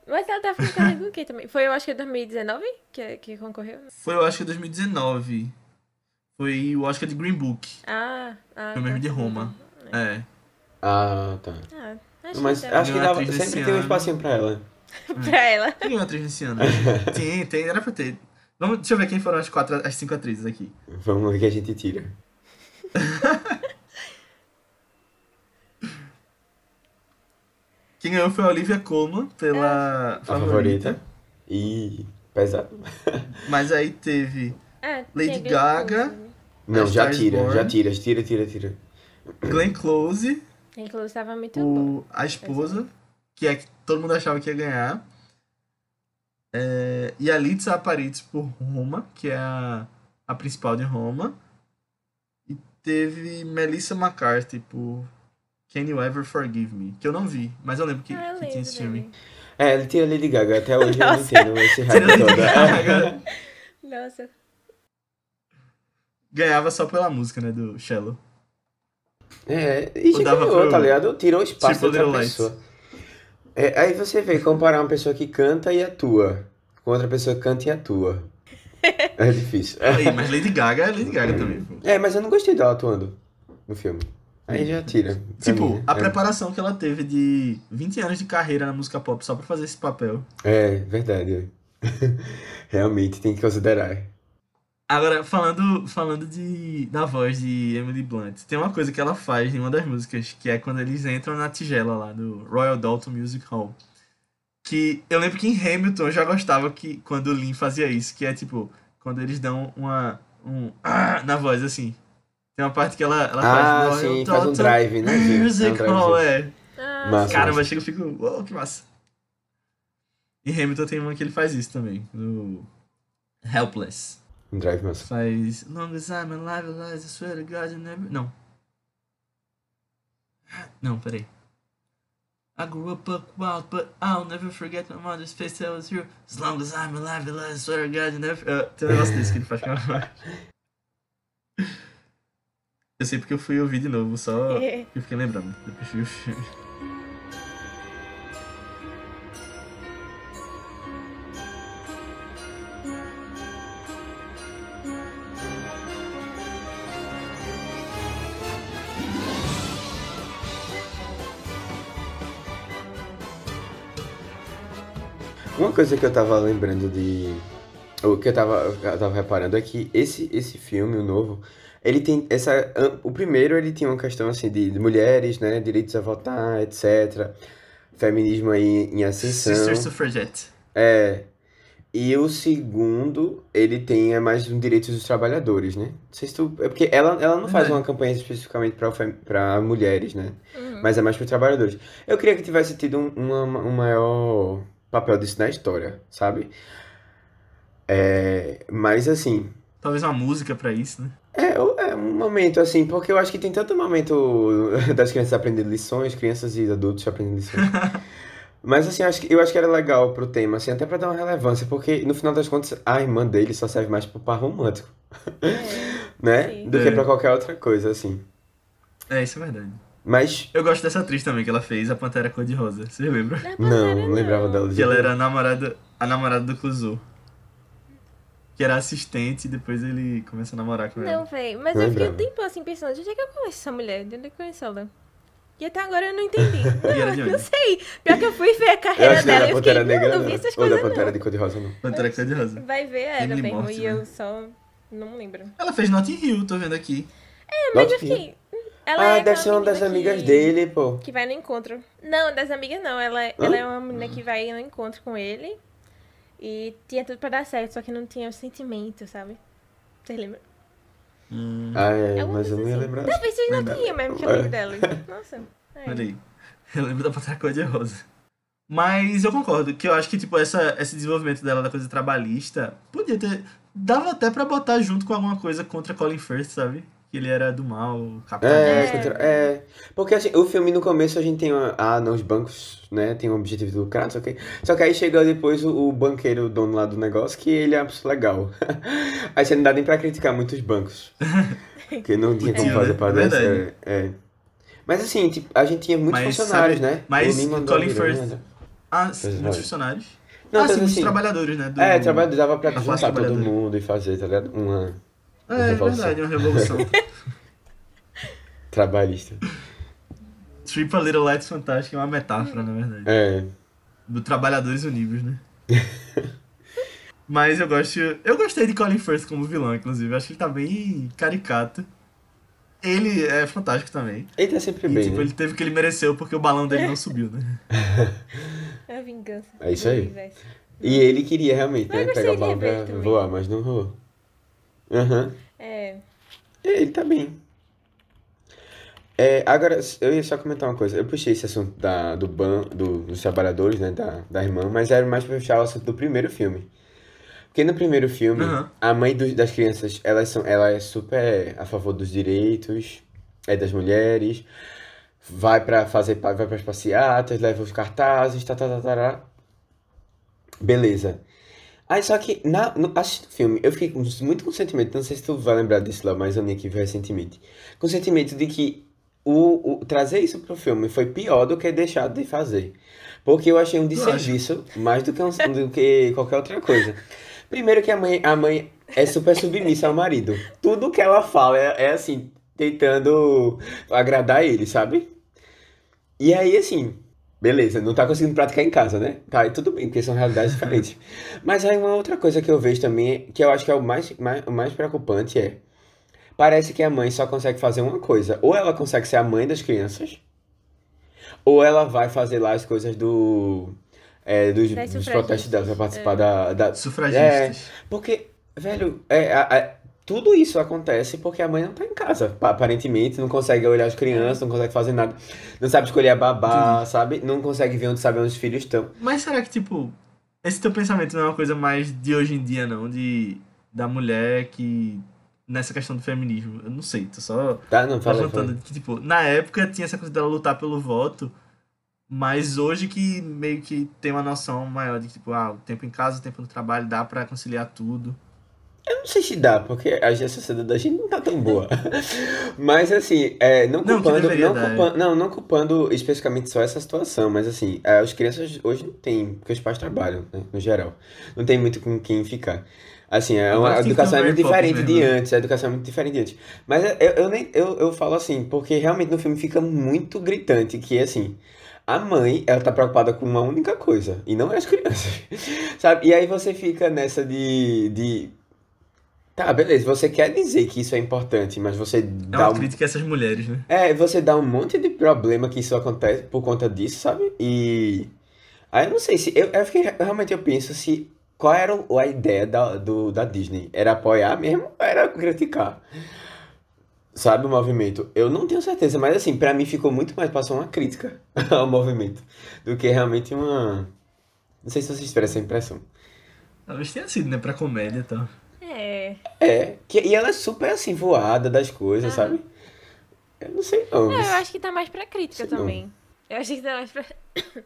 Speaker 3: Mas ela tava concorrendo com o quê também? Foi, eu acho que 2019 que, que concorreu?
Speaker 1: Foi o Oscar 2019. Foi o Oscar de Green Book.
Speaker 3: Ah, ah.
Speaker 1: Foi mesmo
Speaker 3: tá.
Speaker 1: de Roma. É.
Speaker 2: Ah, tá.
Speaker 3: Ah, acho
Speaker 2: Mas
Speaker 3: que
Speaker 2: acho que dava, sempre tem um espacinho pra ela.
Speaker 3: pra ela.
Speaker 1: Tem uma atriz nesse ano. Tem, tem, era pra ter. Vamos, deixa eu ver quem foram as quatro, as cinco atrizes aqui.
Speaker 2: Vamos ver o que a gente tira.
Speaker 1: Quem ganhou foi a Olivia Colman pela
Speaker 2: A
Speaker 1: favorita.
Speaker 2: favorita. E. pesado.
Speaker 1: Mas aí teve
Speaker 3: Ah,
Speaker 1: Lady Gaga.
Speaker 3: Close, né?
Speaker 2: Não, já tira,
Speaker 1: Born.
Speaker 2: já tira, tira, tira, tira.
Speaker 1: Glenn Close,
Speaker 3: Glenn Close tava muito bom.
Speaker 1: o, a esposa, que é que todo mundo achava que ia ganhar. É, e a Litsa Aparicio por Roma, que é a, a principal de Roma. Teve Melissa McCarthy por Can You Ever Forgive Me? Que eu não vi, mas eu lembro que,
Speaker 3: Ah, eu
Speaker 1: que
Speaker 3: lembro
Speaker 1: tinha esse filme.
Speaker 3: dele.
Speaker 2: É, ele tira Lady Gaga. Até hoje eu não
Speaker 3: Nossa.
Speaker 2: entendo esse hype todo.
Speaker 1: Gaga.
Speaker 3: Nossa.
Speaker 1: Ganhava só pela música, né, do Shallow.
Speaker 2: É, e já ganhou,
Speaker 1: pro-
Speaker 2: tá ligado? Tirou o espaço
Speaker 1: Triple
Speaker 2: da outra pessoa. É, aí você vê, comparar uma pessoa que canta e atua com outra pessoa que canta e atua. É difícil.
Speaker 1: Aí, mas Lady Gaga é Lady Gaga também.
Speaker 2: É, mas eu não gostei dela atuando no filme. Aí já tira.
Speaker 1: Tipo,
Speaker 2: mim,
Speaker 1: a
Speaker 2: é.
Speaker 1: preparação que ela teve de 20 anos de carreira na música pop só pra fazer esse papel.
Speaker 2: É, verdade. Realmente tem que considerar.
Speaker 1: Agora, falando, falando de, da voz de Emily Blunt, tem uma coisa que ela faz em uma das músicas, que é quando eles entram na tigela lá do Royal Dalton Music Hall. Que eu lembro que em Hamilton eu já gostava que quando o Lin fazia isso, que é tipo, quando eles dão uma. um ah, na voz, assim. Tem uma parte que ela, ela
Speaker 2: Ah,
Speaker 1: faz.
Speaker 2: sim, faz um drive, né?
Speaker 1: Music
Speaker 2: é um drive,
Speaker 1: é.
Speaker 3: Ah,
Speaker 2: Massa.
Speaker 1: Caramba, chega e fico. Uou, que massa. E Hamilton tem uma que ele faz isso também, no Helpless.
Speaker 2: Um drive massa.
Speaker 1: Faz. Long as I'm alive, alive, I swear to God you never. Não. Não, peraí. I grew up buck wild, but I'll never forget my mother's face that was here. As long as I'm alive, I swear to God you never. Ah, tem um negócio desse que ele faz com a. Eu sei porque eu fui ouvir de novo, só. Eu fiquei lembrando. Depois vi o filme.
Speaker 2: Uma coisa que eu tava lembrando de. O que eu tava, eu tava reparando é que esse, esse filme, o novo, ele tem essa. O primeiro ele tinha uma questão assim de, de mulheres, né? Direitos a votar, etc. Feminismo aí em ascensão.
Speaker 1: Sister Suffragette.
Speaker 2: É. E o segundo, ele tem é mais um direito dos trabalhadores, né? Não sei se tu. É porque ela, ela não faz uma campanha especificamente para para mulheres, né?
Speaker 3: Uhum.
Speaker 2: Mas é mais para trabalhadores. Eu queria que tivesse tido um, uma- um maior papel disso na história, sabe? É, mas assim,
Speaker 1: Talvez uma música pra isso, né?
Speaker 2: é, é um momento assim, porque eu acho que tem tanto momento das crianças aprendendo lições, crianças e adultos aprendendo lições. Mas assim, eu acho que, eu acho que era legal pro tema, assim, até pra dar uma relevância, porque no final das contas a irmã dele só serve mais pro par romântico, né?
Speaker 3: Sim.
Speaker 2: Do que
Speaker 1: É.
Speaker 2: pra qualquer outra coisa, assim.
Speaker 1: É, isso é verdade.
Speaker 2: Mas,
Speaker 1: Eu gosto dessa atriz também, que ela fez a Pantera Cor-de-Rosa. Você lembra?
Speaker 2: Não, não lembrava dela de
Speaker 1: Que ela era a namorada, a namorada do Clouseau. Que era assistente e depois ele começa a namorar com
Speaker 3: Não,
Speaker 1: ela.
Speaker 3: véi. Mas
Speaker 2: Não
Speaker 3: eu fiquei um tempo assim pensando, de onde é que eu conheço essa mulher? De onde é que eu conheço ela? E até agora eu não entendi. Não, não sei. Pior que eu fui ver a
Speaker 2: Eu
Speaker 3: carreira
Speaker 2: não
Speaker 3: dela
Speaker 2: era
Speaker 3: e eu fiquei,
Speaker 2: Negra,
Speaker 3: não,
Speaker 2: não.
Speaker 3: não vi essas
Speaker 2: Ou da
Speaker 3: coisas
Speaker 2: Pantera
Speaker 3: não.
Speaker 2: de Cor-de-Rosa, não.
Speaker 1: Pantera Cor-de-Rosa.
Speaker 3: Vai ver era
Speaker 1: Emily
Speaker 3: mesmo. E eu só não lembro.
Speaker 1: Ela fez Notting Hill, tô vendo aqui.
Speaker 3: É, mas eu
Speaker 2: Notting Hill.
Speaker 3: Ela
Speaker 2: Ah,
Speaker 3: é
Speaker 2: deve ser uma das amigas
Speaker 3: que-
Speaker 2: dele, pô.
Speaker 3: Que vai no encontro. Não, das amigas não. Ela, ela é uma menina que vai no encontro com ele. E tinha tudo pra dar certo, só que não tinha o sentimento, sabe? Vocês lembram?
Speaker 1: Hum,
Speaker 2: Ah, é,
Speaker 3: Alguma
Speaker 2: mas eu não ia
Speaker 3: assim.
Speaker 2: lembrar.
Speaker 3: Talvez vocês não tinham mesmo que eu
Speaker 2: É.
Speaker 3: lembro dela. Nossa. É.
Speaker 1: peraí. Eu lembro da Pantera Cor-de-Rosa. Mas eu concordo, que eu acho que, tipo, essa, esse desenvolvimento dela da coisa trabalhista podia ter. Dava até pra botar junto com alguma coisa contra Colin Firth, sabe? Que ele era do mal,
Speaker 2: É,
Speaker 1: capitalista.
Speaker 2: contra- é. Porque assim, o filme no começo a gente tem uma. Ah, não, os bancos, né? Tem um objetivo de lucrar, não sei o quê. Só que aí chega depois o, o banqueiro, o dono lá do negócio, que ele é uma pessoa legal. aí você não dá nem pra criticar muito os bancos. Porque não tinha como fazer
Speaker 1: né?
Speaker 2: pra
Speaker 1: É
Speaker 2: dessa.
Speaker 1: verdade.
Speaker 2: É. Mas assim, tipo, a gente tinha muitos
Speaker 1: Mas,
Speaker 2: funcionários,
Speaker 1: sabe,
Speaker 2: né?
Speaker 1: mas Colin Firth-
Speaker 2: né?
Speaker 1: Ah,
Speaker 2: Pois
Speaker 1: muitos
Speaker 2: vai.
Speaker 1: funcionários.
Speaker 2: Não,
Speaker 1: ah, sim, muitos
Speaker 2: assim,
Speaker 1: trabalhadores, né? Do...
Speaker 2: É, trabalho dava pra juntar todo mundo e fazer, tá ligado? Uma
Speaker 1: É, é
Speaker 2: revolução.
Speaker 1: verdade, uma revolução.
Speaker 2: trabalhista.
Speaker 1: Trip a Little Lights Fantastic é uma metáfora, na verdade.
Speaker 2: É.
Speaker 1: Do Trabalhadores Unidos, né? Mas eu gosto. Eu gostei de Colin Firth como vilão, inclusive. Acho que ele tá bem caricato. ele é fantástico também.
Speaker 2: Ele tá sempre
Speaker 1: E,
Speaker 2: bem,
Speaker 1: tipo,
Speaker 2: né?
Speaker 1: ele teve o que ele mereceu porque o balão dele não subiu, né?
Speaker 3: É a vingança.
Speaker 2: É isso aí.
Speaker 3: universo.
Speaker 2: E ele queria realmente,
Speaker 3: Mas
Speaker 2: né?
Speaker 3: eu gostei
Speaker 2: Pegar o
Speaker 3: de
Speaker 2: balão pra
Speaker 3: também.
Speaker 2: voar, mas não rolou. Aham.
Speaker 3: É.
Speaker 2: Ele tá bem. É, agora, eu ia só comentar uma coisa. Eu puxei esse assunto da, do ban, do- dos trabalhadores, né? Da, da irmã, mas era mais pra puxar o assunto do primeiro filme. Porque no primeiro filme,
Speaker 1: Aham.
Speaker 2: a mãe dos- das crianças, elas são, ela é super a favor dos direitos, é das mulheres, vai pra fazer, vai pras passeatas, leva os cartazes, tá, tá, tá, tá, tá. Beleza. Aí só que na, no, assistindo o filme, eu fiquei com- muito com sentimento, não sei se tu vai lembrar disso lá, mas a minha que viu recentemente. Com o sentimento de que o, o- trazer isso pro filme foi pior do que deixar de fazer. Porque eu achei um desserviço mais do que, um, do que qualquer outra coisa. Primeiro que a mãe, a mãe é super submissa ao marido. Tudo que ela fala é, é assim, tentando agradar ele, sabe? E aí, assim, beleza, não tá conseguindo praticar em casa, né? Tá, e tudo bem, porque são realidades diferentes. Mas aí uma outra coisa que eu vejo também, que eu acho que é o mais, mais, o mais preocupante é, parece que a mãe só consegue fazer uma coisa. Ou ela consegue ser a mãe das crianças, ou ela vai fazer lá as coisas do... é, dos, dos protestos dela, vai participar
Speaker 3: É.
Speaker 2: da, da...
Speaker 1: Sufragistas.
Speaker 2: Porque, velho, é, a- a- tudo isso acontece porque a mãe não tá em casa, pa- aparentemente, não consegue olhar as crianças, não consegue fazer nada, não sabe escolher a babá, sabe? Não consegue ver onde sabe onde os filhos estão.
Speaker 1: Mas será que, tipo, esse teu pensamento não é uma coisa mais de hoje em dia, não? De, da mulher que. Nessa questão do feminismo. Eu não sei, tô só
Speaker 2: Tá, não, fala,
Speaker 1: levantando
Speaker 2: fala.
Speaker 1: que, tipo, na época tinha essa coisa dela lutar pelo voto, mas hoje que meio que tem uma noção maior de que, tipo, ah, o tempo em casa, o tempo no trabalho, dá pra conciliar tudo.
Speaker 2: Eu não sei se dá, porque a sociedade da gente não tá tão boa. Mas assim, é, não
Speaker 1: Não,
Speaker 2: culpando,
Speaker 1: deveria
Speaker 2: não,
Speaker 1: dar, é.
Speaker 2: culpando não, não culpando especificamente só essa situação, mas assim, é, as crianças hoje não tem, porque os pais trabalham, né, no geral. Não tem muito com quem ficar. Assim, é uma, a educação
Speaker 1: ter
Speaker 2: é muito diferente de
Speaker 1: mesmo, né?
Speaker 2: antes, a educação é muito diferente de antes. Mas eu, eu, nem, eu, eu falo assim, porque realmente no filme fica muito gritante que, assim, a mãe, ela tá preocupada com uma única coisa, e não é as crianças, sabe? E aí você fica nessa de, de... Tá, beleza, você quer dizer que isso é importante, mas você
Speaker 1: É
Speaker 2: dá
Speaker 1: uma
Speaker 2: um...
Speaker 1: crítica a essas mulheres, né?
Speaker 2: É, você dá um monte de problema que isso acontece por conta disso, sabe? E... Aí eu não sei se... Eu, eu fiquei, realmente eu penso se... Qual era a ideia da, do, da Disney? Era apoiar mesmo ou era criticar? Sabe o movimento? Eu não tenho certeza, mas assim, pra mim ficou muito mais passou uma crítica ao movimento do que realmente uma... Não sei se vocês tiveram essa impressão.
Speaker 1: Talvez tenha sido, né? Pra comédia e tal.
Speaker 3: É.
Speaker 2: É, que, e ela é super assim, voada das coisas, sabe? Eu não sei não.
Speaker 3: Não, eu
Speaker 2: mas-
Speaker 3: acho que tá mais pra crítica
Speaker 2: Sei não.
Speaker 3: também. Eu acho que tá mais pra.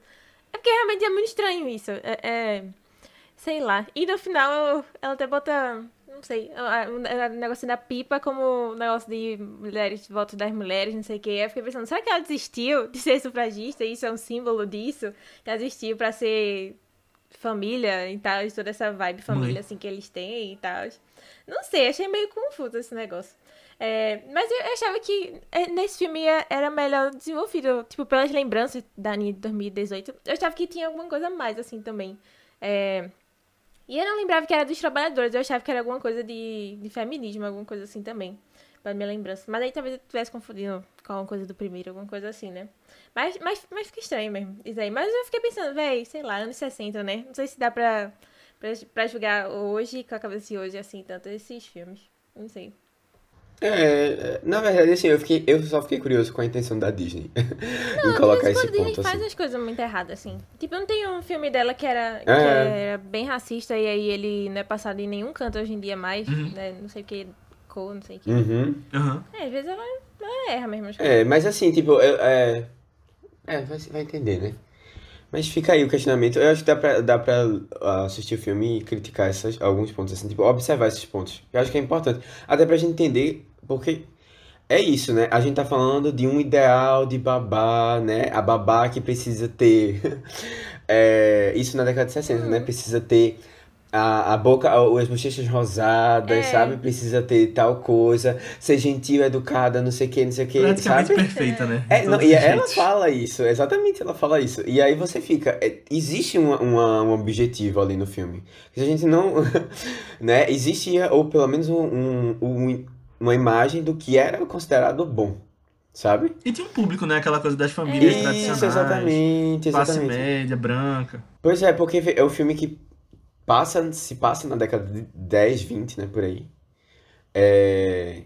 Speaker 3: É porque realmente é muito estranho isso. É. é- Sei lá. E no final ela até bota. Não sei. O negócio da pipa como negócio de mulheres, votos das mulheres, não sei o que. Eu fiquei pensando, será que ela desistiu de ser sufragista? Isso é um símbolo disso? Que ela desistiu pra ser família e tal, de toda essa vibe família
Speaker 1: Mãe.
Speaker 3: assim que eles têm e tal. Não sei, achei meio confuso esse negócio. É, mas eu achava que é, nesse filme é- era melhor desenvolvido, tipo, pelas lembranças da Aninha de 2018. Eu achava que tinha alguma coisa a mais, assim, também. É, e eu não lembrava que era dos trabalhadores, eu achava que era alguma coisa de, de feminismo, alguma coisa assim também, pra minha lembrança. Mas aí talvez eu tivesse confundido com alguma coisa do primeiro, alguma coisa assim, né? Mas, mas, mas fica estranho mesmo, isso aí. Mas eu fiquei pensando, véi, sei lá, anos 60, né? Não sei se dá pra, pra, pra julgar hoje, com a cabeça de hoje, assim, tanto esses filmes. Não sei.
Speaker 2: É, na verdade, assim, eu fiquei, eu só fiquei curioso com a intenção da Disney em colocar esse
Speaker 3: quando a Disney
Speaker 2: ponto,
Speaker 3: faz
Speaker 2: assim.
Speaker 3: as coisas muito erradas, assim. Tipo, não tem um filme dela que era, que
Speaker 2: É.
Speaker 3: era bem racista e aí ele não é passado em nenhum canto hoje em dia mais,
Speaker 1: Uhum.
Speaker 3: né? Não sei o que, cor, não sei o que.
Speaker 2: Uhum.
Speaker 1: Aham.
Speaker 3: É, às vezes ela, ela erra mesmo.
Speaker 2: É, mas assim, tipo, eu, é, é, vai, vai entender, né? Mas fica aí o questionamento. Eu acho que dá pra, dá pra ah, assistir o filme e criticar essas, alguns pontos, assim, tipo, observar esses pontos. Eu acho que é importante. Até pra gente entender, porque é isso, né? A gente tá falando de um ideal de babá, né? A babá que precisa ter. é, isso na década de 60, né? Precisa ter a, a boca, as bochechas rosadas,
Speaker 3: É.
Speaker 2: sabe? Precisa ter tal coisa. Ser gentil, educada, não sei o que, não sei o que,
Speaker 1: Praticamente
Speaker 2: sabe?
Speaker 1: perfeita, né?
Speaker 2: É, não, e ela fala isso, exatamente, ela fala isso. E aí você fica, é, existe uma, uma- um objetivo ali no filme. Se a gente não, né, existia, ou pelo menos um, um, um- uma imagem do que era considerado bom, sabe?
Speaker 1: E tinha um público, né? Aquela coisa das famílias
Speaker 3: Isso,
Speaker 1: tradicionais.
Speaker 2: Isso, exatamente,
Speaker 1: Classe
Speaker 2: exatamente.
Speaker 1: média, branca.
Speaker 2: Pois é, porque é um filme que passa, se passa na década de 10, 20, né, por aí. É...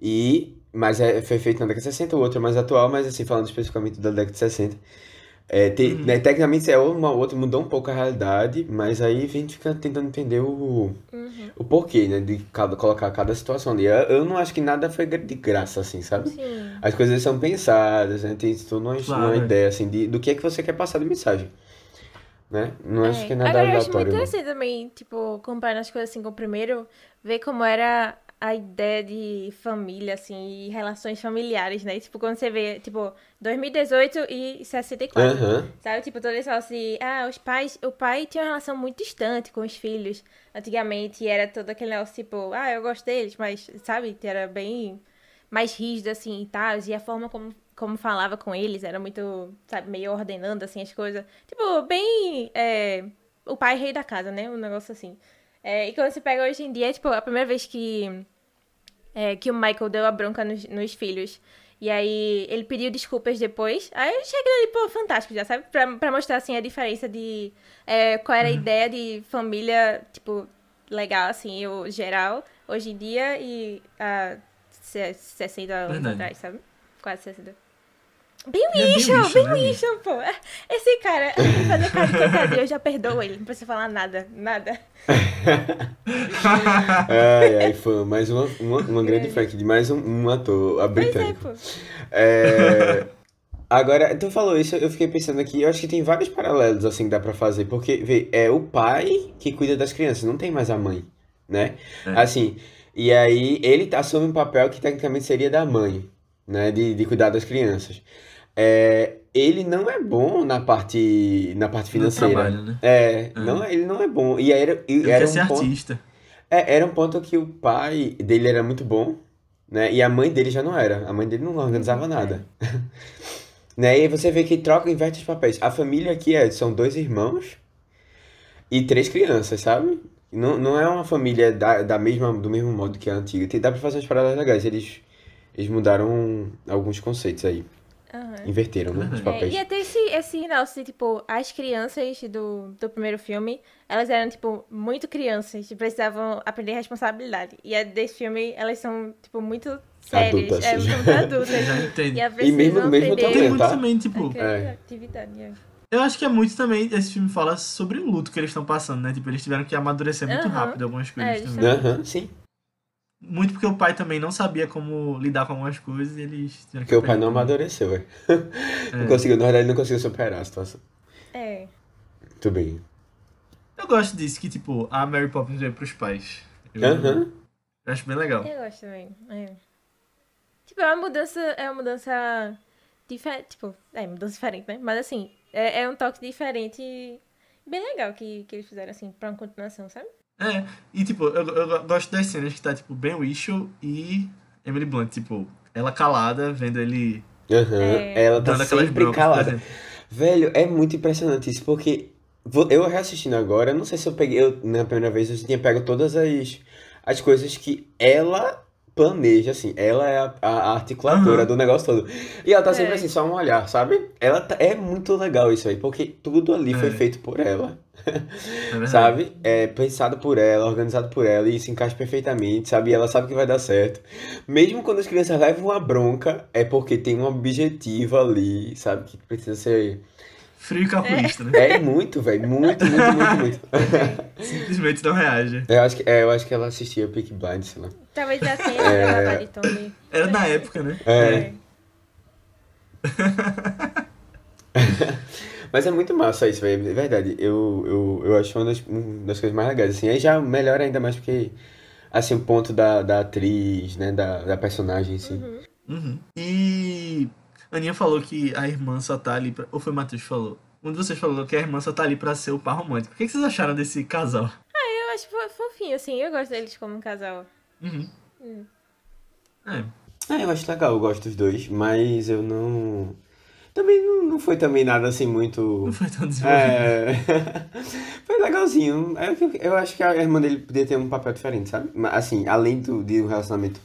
Speaker 2: E... Mas é, foi feito na década de 60, o outro é mais atual, mas assim, falando especificamente da década de 60. É, tem,
Speaker 1: Uhum.
Speaker 2: né, tecnicamente é uma outra, mudou um pouco a realidade, mas aí a gente fica tentando entender o,
Speaker 3: Uhum.
Speaker 2: o porquê, né, de cada, colocar cada situação ali. Eu, eu não acho que nada foi de graça, assim, sabe?
Speaker 3: Sim.
Speaker 2: As coisas são pensadas, né? Tem toda uma,
Speaker 1: Claro,
Speaker 2: uma
Speaker 1: é.
Speaker 2: ideia, assim, de, do que é que você quer passar de mensagem. Né? Não acho
Speaker 3: É.
Speaker 2: que é nada
Speaker 3: Agora, eu acho muito
Speaker 2: aleatório,
Speaker 3: interessante também, tipo, comparando as coisas assim com o primeiro, ver como era a ideia de família, assim, e relações familiares, né? Tipo, quando você vê, tipo, 2018 e 64.
Speaker 2: Aham.
Speaker 3: Sabe, tipo, todo esse de, ah, os pais, o pai tinha uma relação muito distante com os filhos. Antigamente era todo aquele negócio, tipo, ah, eu gosto deles, mas, sabe, era bem mais rígido, assim, e tal. E a forma como, como falava com eles era muito, sabe, meio ordenando, assim, as coisas. Tipo, bem, é, o pai rei da casa, né? Um negócio assim. É, e quando você pega hoje em dia, é, tipo, a primeira vez que, é, que o Michael deu a bronca nos, nos filhos. E aí ele pediu desculpas depois. Aí eu cheguei ali, pô, fantástico já, sabe? Pra, pra mostrar, assim, a diferença de... é, qual era a ideia de família, tipo, legal, assim, o geral, hoje em dia e se- 60 anos atrás, sabe? Quase 60. Bem
Speaker 1: é bem né,
Speaker 3: lixo, pô. Esse cara, ele fazer cara de coitadinho, eu já perdoo ele. Não precisa falar nada, nada.
Speaker 2: Ai, ai, fã, mais uma, uma, uma grande Frank, de mais um, um ator, a
Speaker 3: Pois é,
Speaker 2: britânico.
Speaker 3: pô.
Speaker 2: É, Agora, tu falou isso, eu fiquei pensando aqui, eu acho que tem vários paralelos, assim, que dá pra fazer, porque, vê, é o pai que cuida das crianças, não tem mais a mãe, né?
Speaker 1: É.
Speaker 2: Assim, e aí ele assume um papel que tecnicamente seria da mãe, né, de, de cuidar das crianças. É, ele não é bom na parte, na parte
Speaker 1: No
Speaker 2: financeira.
Speaker 1: trabalho, né?
Speaker 2: É,
Speaker 1: É.
Speaker 2: não, ele não é bom. E era, e
Speaker 1: Ele
Speaker 2: era
Speaker 1: quer ser
Speaker 2: um ponto,
Speaker 1: artista.
Speaker 2: é, era um ponto que o pai dele era muito bom, né? E a mãe dele já não era. A mãe dele não organizava nada. Né? E aí você vê que troca, inverte os papéis. A família aqui é, são dois irmãos e três crianças, sabe? Não, não é uma família da, da mesma, do mesmo modo que a antiga. Tem, dá pra fazer umas paradas legais. Eles, eles mudaram alguns conceitos aí.
Speaker 3: Aham.
Speaker 2: Inverteram, né? Os
Speaker 1: Verdade.
Speaker 3: É,
Speaker 2: papéis.
Speaker 3: e até esse, esse negócio de, tipo, as crianças do, do primeiro filme, elas eram, tipo, muito crianças e precisavam aprender responsabilidade. E a desse filme, elas são, tipo, muito sérias.
Speaker 2: Adultas.
Speaker 3: É, muito adultas.
Speaker 1: Já.
Speaker 3: E, a
Speaker 2: E mesmo- mesmo também,
Speaker 1: muito
Speaker 2: tá?
Speaker 1: também, tipo.
Speaker 2: É.
Speaker 3: criatividade. é.
Speaker 1: Eu acho que é muito também. Esse filme fala sobre o luto que eles estão passando, né? Tipo, eles tiveram que amadurecer muito rápido algumas coisas
Speaker 3: É,
Speaker 1: também.
Speaker 2: Aham, sim.
Speaker 1: Muito porque o pai também não sabia como lidar com algumas coisas e eles tiveram que
Speaker 2: Porque o pai não amadureceu, velho. Não
Speaker 1: É.
Speaker 2: conseguiu, na verdade, ele não conseguiu superar a situação.
Speaker 3: É.
Speaker 2: Muito bem.
Speaker 1: Eu gosto disso, que tipo, a Mary Poppins veio pros pais. Eu,
Speaker 2: Aham.
Speaker 1: eu acho bem legal.
Speaker 3: Eu gosto também. É. Tipo, é uma mudança. É uma mudança. Diferente. Tipo, é mudança diferente, né? Mas assim, é, é um toque diferente. e Bem legal que, que eles fizeram, assim, pra uma continuação, sabe?
Speaker 1: É, e tipo, eu, eu gosto das cenas que tá, tipo, Ben Whishaw e Emily Blunt, tipo, ela calada, vendo ele
Speaker 2: Aham.
Speaker 3: É.
Speaker 2: Ela tá sempre
Speaker 1: broncas.
Speaker 2: calada. Velho, é muito impressionante isso, porque eu reassistindo agora, não sei se eu peguei, eu, na primeira vez eu tinha pego todas as, as coisas que ela planeja, assim, ela é a, a articuladora
Speaker 1: Aham.
Speaker 2: do negócio todo. E ela tá sempre
Speaker 3: É.
Speaker 2: assim, só um olhar, sabe? Ela tá- é muito legal isso aí, porque tudo ali foi
Speaker 1: É.
Speaker 2: feito por ela,
Speaker 1: É
Speaker 2: sabe? É pensado por ela, organizado por ela e se encaixa perfeitamente, sabe? E ela sabe que vai dar certo. Mesmo quando as crianças levam uma bronca, é porque tem um objetivo ali, sabe? Que precisa ser
Speaker 1: Frio e calculista, né?
Speaker 2: é muito, velho. Muito, muito, muito, muito.
Speaker 1: Simplesmente não reage.
Speaker 2: Eu acho que, é, eu acho que ela assistia Peaky Blinders, sei lá.
Speaker 3: Talvez já tenha
Speaker 2: É.
Speaker 3: é... baritão de...
Speaker 1: Era na época, né?
Speaker 2: É. Mas é muito massa isso, velho. É verdade. Eu, eu, eu acho uma das, uma das coisas mais legais, assim. Aí já melhora ainda mais porque, assim, o ponto da, da atriz, né? Da, da personagem, assim.
Speaker 1: Uhum. E a Aninha falou que a irmã só tá ali pra... Ou foi o Matheus que falou? Um de vocês falou que a irmã só tá ali pra ser o par romântico. O que que vocês acharam desse casal?
Speaker 3: Eu acho fo- fofinho, assim. Eu gosto deles como um casal.
Speaker 1: Uhum.
Speaker 3: Hum.
Speaker 1: É.
Speaker 2: Ah, eu acho legal, eu gosto dos dois, mas eu não... Também não, não foi também nada, assim, muito...
Speaker 1: Não foi tão desenvolvido.
Speaker 2: É. Foi legalzinho. É Eu, eu acho que a irmã dele podia ter um papel diferente, sabe? Mas, Assim, além do, de um relacionamento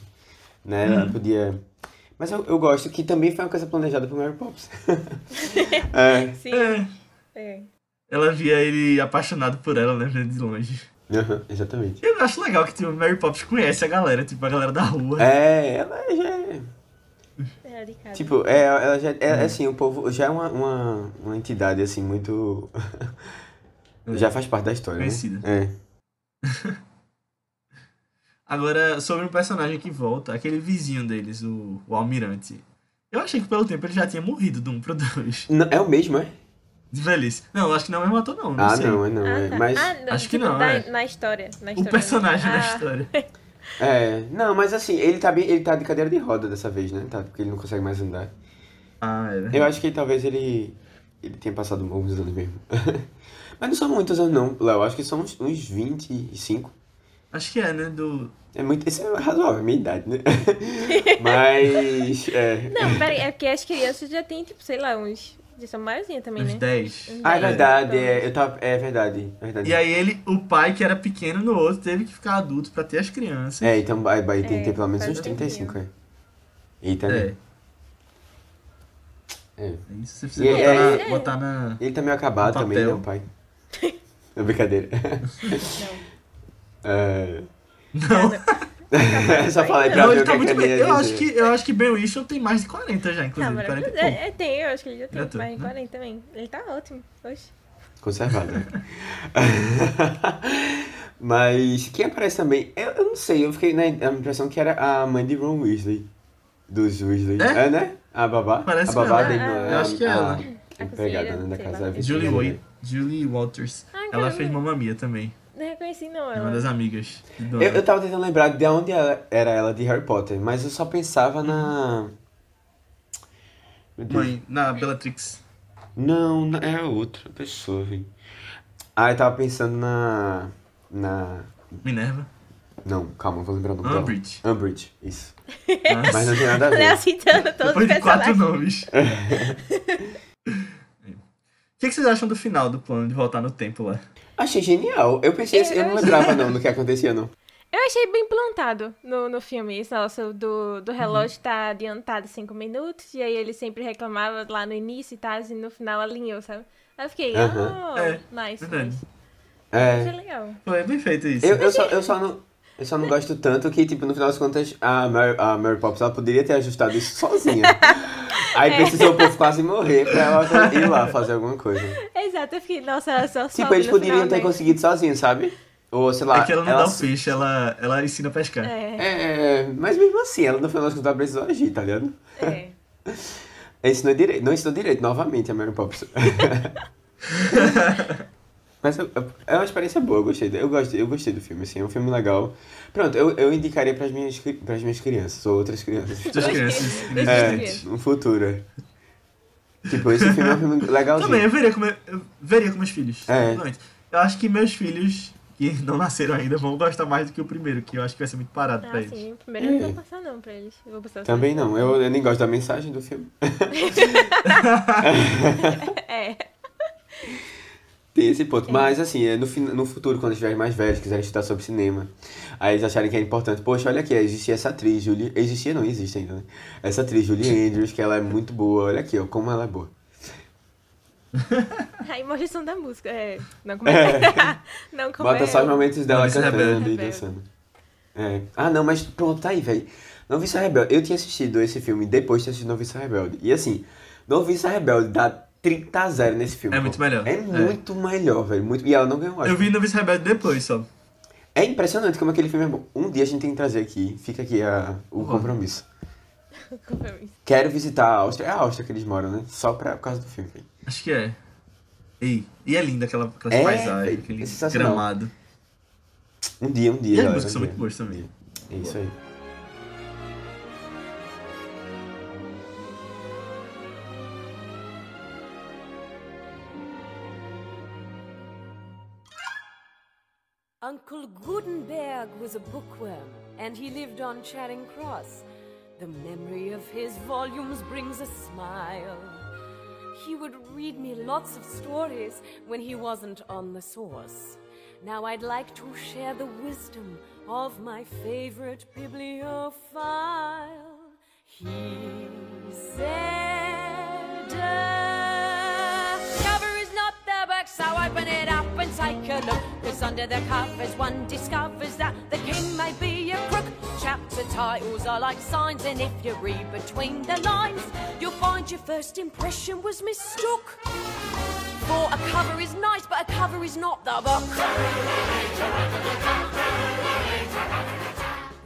Speaker 2: Né? Ela podia. Mas eu, eu gosto que também foi uma coisa planejada por Mary Poppins. é.
Speaker 3: Sim.
Speaker 1: É.
Speaker 3: É.
Speaker 1: Ela via ele apaixonado por ela, né? vendo De longe.
Speaker 2: Aham, exatamente.
Speaker 1: Eu acho legal que tipo, Mary Poppins conhece a galera, tipo, a galera da rua.
Speaker 2: É, ela já é.
Speaker 3: É de casa.
Speaker 2: Tipo, é, ela já é assim, o povo já é uma, uma, uma entidade assim muito. já faz parte da história.
Speaker 1: Conhecida.
Speaker 2: Né? É.
Speaker 1: Agora, sobre um personagem que volta, aquele vizinho deles, o, o Almirante. Eu achei que pelo tempo ele já tinha morrido do 1 pro 2.
Speaker 2: Não, é o mesmo, é?
Speaker 1: De velhice. Não, acho que não é o mesmo ator, não. não
Speaker 2: ah,
Speaker 1: sei.
Speaker 2: não, é não.
Speaker 3: Ah,
Speaker 2: é.
Speaker 3: tá.
Speaker 2: Mas.
Speaker 3: Ah, não,
Speaker 1: Acho que
Speaker 3: tipo,
Speaker 1: não,
Speaker 3: da-
Speaker 1: é.
Speaker 3: Na história. Na
Speaker 1: O
Speaker 3: história
Speaker 1: personagem na
Speaker 3: Ah,
Speaker 1: história.
Speaker 2: É. Não, mas assim, ele tá bem. Ele tá de cadeira de roda dessa vez, né? Tá, porque ele não consegue mais andar.
Speaker 1: Ah, é.
Speaker 2: Eu acho que talvez ele. Ele tenha passado alguns anos mesmo. mas não são muitos anos, não, Léo. Acho que são uns, uns 25.
Speaker 1: Acho que é, né? Do.
Speaker 2: É muito. Isso é razoável, minha idade, né? mas. É.
Speaker 3: Não, peraí, é porque as crianças já têm, tipo, sei lá, uns. Já são maiorzinhas também,
Speaker 1: Uns
Speaker 3: né?
Speaker 1: 10.
Speaker 3: Uns
Speaker 2: Ah, é
Speaker 3: 10,
Speaker 2: verdade,
Speaker 3: então.
Speaker 2: é, eu tava, é verdade, é verdade.
Speaker 1: E aí ele, o pai que era pequeno no outro, teve que ficar adulto pra ter as crianças.
Speaker 2: É, então vai, vai tem,
Speaker 3: É,
Speaker 2: tem pelo menos uns
Speaker 3: um
Speaker 2: 35, é. Eita,
Speaker 1: É.
Speaker 2: né? É.
Speaker 1: É isso, se você
Speaker 2: E
Speaker 1: botar,
Speaker 2: é-
Speaker 1: na, botar na.
Speaker 2: Ele tá meio acabado também, né, o pai? É brincadeira. É...
Speaker 1: Não.
Speaker 2: Só falei pra
Speaker 1: Não, ele
Speaker 2: o
Speaker 1: tá
Speaker 2: que,
Speaker 1: muito
Speaker 2: é ele
Speaker 1: bem. Eu acho, que, eu acho que Ben Whishaw tem mais de 40 já, inclusive. 40 e
Speaker 3: maravilhoso.
Speaker 1: pouco.
Speaker 3: É, é, tem, eu acho que ele já tem
Speaker 1: Já tô,
Speaker 3: mais de
Speaker 1: né?
Speaker 3: 40 também. Ele tá ótimo. Oxe.
Speaker 2: Conservado. né? Mas quem aparece também, eu, eu não sei, eu fiquei na na impressão que era a mãe de Ron Weasley. Dos Weasley.
Speaker 1: É?
Speaker 2: É, né? A babá?
Speaker 1: Parece
Speaker 2: a babá
Speaker 1: ela.
Speaker 2: dele,
Speaker 3: Ah,
Speaker 2: não é?
Speaker 1: eu acho que é
Speaker 2: a,
Speaker 1: ela.
Speaker 2: A empregada
Speaker 3: cozinheira,
Speaker 2: né, da casa. a
Speaker 1: Julie, Julie Walters.
Speaker 3: Ah,
Speaker 1: ela fez Mamma Mia também.
Speaker 3: Reconheci, não.
Speaker 1: É uma
Speaker 3: Ela.
Speaker 1: das amigas.
Speaker 2: Eu, eu tava tentando lembrar de onde ela, era ela de Harry Potter, mas eu só pensava na. Meu Deus.
Speaker 1: Mãe, na Bellatrix.
Speaker 2: Não, é outra pessoa, velho. Ah, eu tava pensando na. Na.
Speaker 1: Minerva.
Speaker 2: Não, calma, eu vou lembrar o nome dela.
Speaker 1: Umbridge.
Speaker 2: Umbridge, isso.
Speaker 1: Nossa.
Speaker 2: Mas não tem nada a ver.
Speaker 3: Léo citando todos
Speaker 1: Depois de quatro nomes. O que, que vocês acham do final do plano de voltar no tempo lá?
Speaker 2: Achei genial. Eu pensei, assim, eu não lembrava não do que acontecia, não.
Speaker 3: Eu achei bem plantado no, no filme. Esse negócio do, do relógio tá adiantado cinco minutos. E aí ele sempre reclamava lá no início e tal. E no final alinhou, sabe? Aí eu fiquei,
Speaker 2: Aham.
Speaker 3: oh,
Speaker 1: É,
Speaker 3: nice,
Speaker 1: verdade.
Speaker 3: nice.
Speaker 2: É.
Speaker 3: Achei legal.
Speaker 1: Foi bem feito isso.
Speaker 2: Eu, eu, só, eu, só não, eu só não gosto tanto que, tipo, no final das contas, a Mary, a Mary Poppins ela poderia ter ajustado isso sozinha. Aí precisou o povo quase morrer pra ela ir lá fazer alguma coisa.
Speaker 3: Exato, eu fiquei, nossa, ela só
Speaker 2: Tipo, eles poderiam
Speaker 3: final,
Speaker 2: ter conseguido sozinhos, sabe? Ou, sei lá.
Speaker 1: É que ela não
Speaker 2: ela
Speaker 1: dá o peixe, ela, ela ensina a pescar.
Speaker 3: É,
Speaker 2: É, mas mesmo assim, ela no final das contas precisou agir, tá ligado?
Speaker 3: é.
Speaker 2: Ensinou direito, não ensinou direito, novamente, a Mary Poppins. Mas eu- é uma experiência boa, eu gostei. Eu gostei, eu gostei do filme, assim, é um filme legal. Pronto, eu, eu indicaria pras minhas, pras minhas crianças, ou outras crianças.
Speaker 1: Das crianças.
Speaker 2: É,
Speaker 3: crianças.
Speaker 2: no futuro. é. Tipo, esse filme é um filme legalzinho.
Speaker 1: Também, eu veria com, meu- eu veria com meus filhos.
Speaker 2: É.
Speaker 1: Eu acho que meus filhos, que não nasceram ainda, vão gostar mais do que o primeiro, que eu acho que vai ser muito parado pra
Speaker 3: Ah,
Speaker 1: eles.
Speaker 3: sim. O primeiro eu não vou passar não pra eles. Eu vou passar
Speaker 2: Também não, eu, eu nem gosto da mensagem do filme.
Speaker 3: É.
Speaker 2: Tem esse ponto. Mas, assim, é no, no futuro, quando estiverem mais velhos, quiserem estudar sobre cinema, aí eles acharem que é importante. Poxa, olha aqui, existia essa atriz, Julie. Existia, não existe ainda, né? Essa atriz, Julie Andrews, que ela é muito boa. Olha aqui, ó, como ela é boa.
Speaker 3: Aí mostra o som da música. É. Não começa. não começa.
Speaker 2: Bota só os momentos dela
Speaker 1: Noviça
Speaker 2: cantando e dançando. É. Ah, não, mas pronto, tá aí, velho. Noviça Rebelde. Eu tinha assistido esse filme depois de assistir Noviça Rebelde. E assim, Noviça Rebelde dá 30 a 0 nesse filme.
Speaker 1: É
Speaker 2: pô.
Speaker 1: muito melhor.
Speaker 2: É
Speaker 1: É.
Speaker 2: muito melhor, velho. Muito... E ela não ganhou, acho.
Speaker 1: Eu vi no Vice Rebelde depois só.
Speaker 2: É impressionante como aquele filme é bom. Um dia a gente tem que trazer aqui, fica aqui a, o
Speaker 1: Uhum.
Speaker 2: compromisso.
Speaker 3: Compromisso.
Speaker 2: Quero visitar a Áustria. É a Áustria que eles moram, né? Só pra, por causa do filme, velho.
Speaker 1: Acho que é. Ei, e é linda aquela, aquelas
Speaker 2: É,
Speaker 1: paisagens,
Speaker 2: velho,
Speaker 1: aquele
Speaker 2: é
Speaker 1: gramado.
Speaker 2: Um dia, um dia.
Speaker 1: E as músicas são muito boas também.
Speaker 2: É isso aí.
Speaker 4: Gutenberg was a bookworm, and he lived on Charing Cross. The memory of his volumes brings a smile. He would read me lots of stories when he wasn't on the source. Now I'd like to share the wisdom of my favorite bibliophile. He said, uh, cover is not the book, so open it up and take a look. Under the covers one discovers that the king may be a crook. Chapter titles are like signs, and if you read between the lines, you'll find your first impression was mistook. For a cover is nice, but a cover is not the book.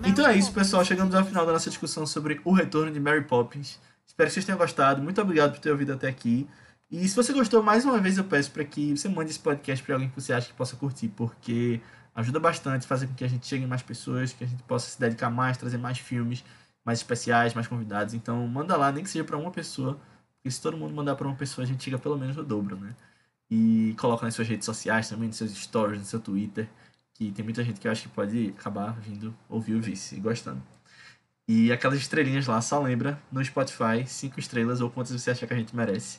Speaker 1: Então é isso, pessoal. Chegamos ao final da nossa discussão sobre o retorno de Mary Poppins. Espero que vocês tenham gostado. Muito obrigado por ter ouvido até aqui. E se você gostou, mais uma vez eu peço para que você mande esse podcast para alguém que você acha que possa curtir, porque ajuda bastante fazer com que a gente chegue mais pessoas, que a gente possa se dedicar mais, trazer mais filmes mais especiais, mais convidados. Então manda lá, nem que seja para uma pessoa, porque se todo mundo mandar para uma pessoa, a gente chega pelo menos o dobro, né? E coloca nas suas redes sociais também, nos seus stories, no seu Twitter que tem muita gente que eu acho que pode acabar vindo ouvir o Vice e gostando. E aquelas estrelinhas lá, só lembra, no Spotify, cinco estrelas ou quantas você achar que a gente merece.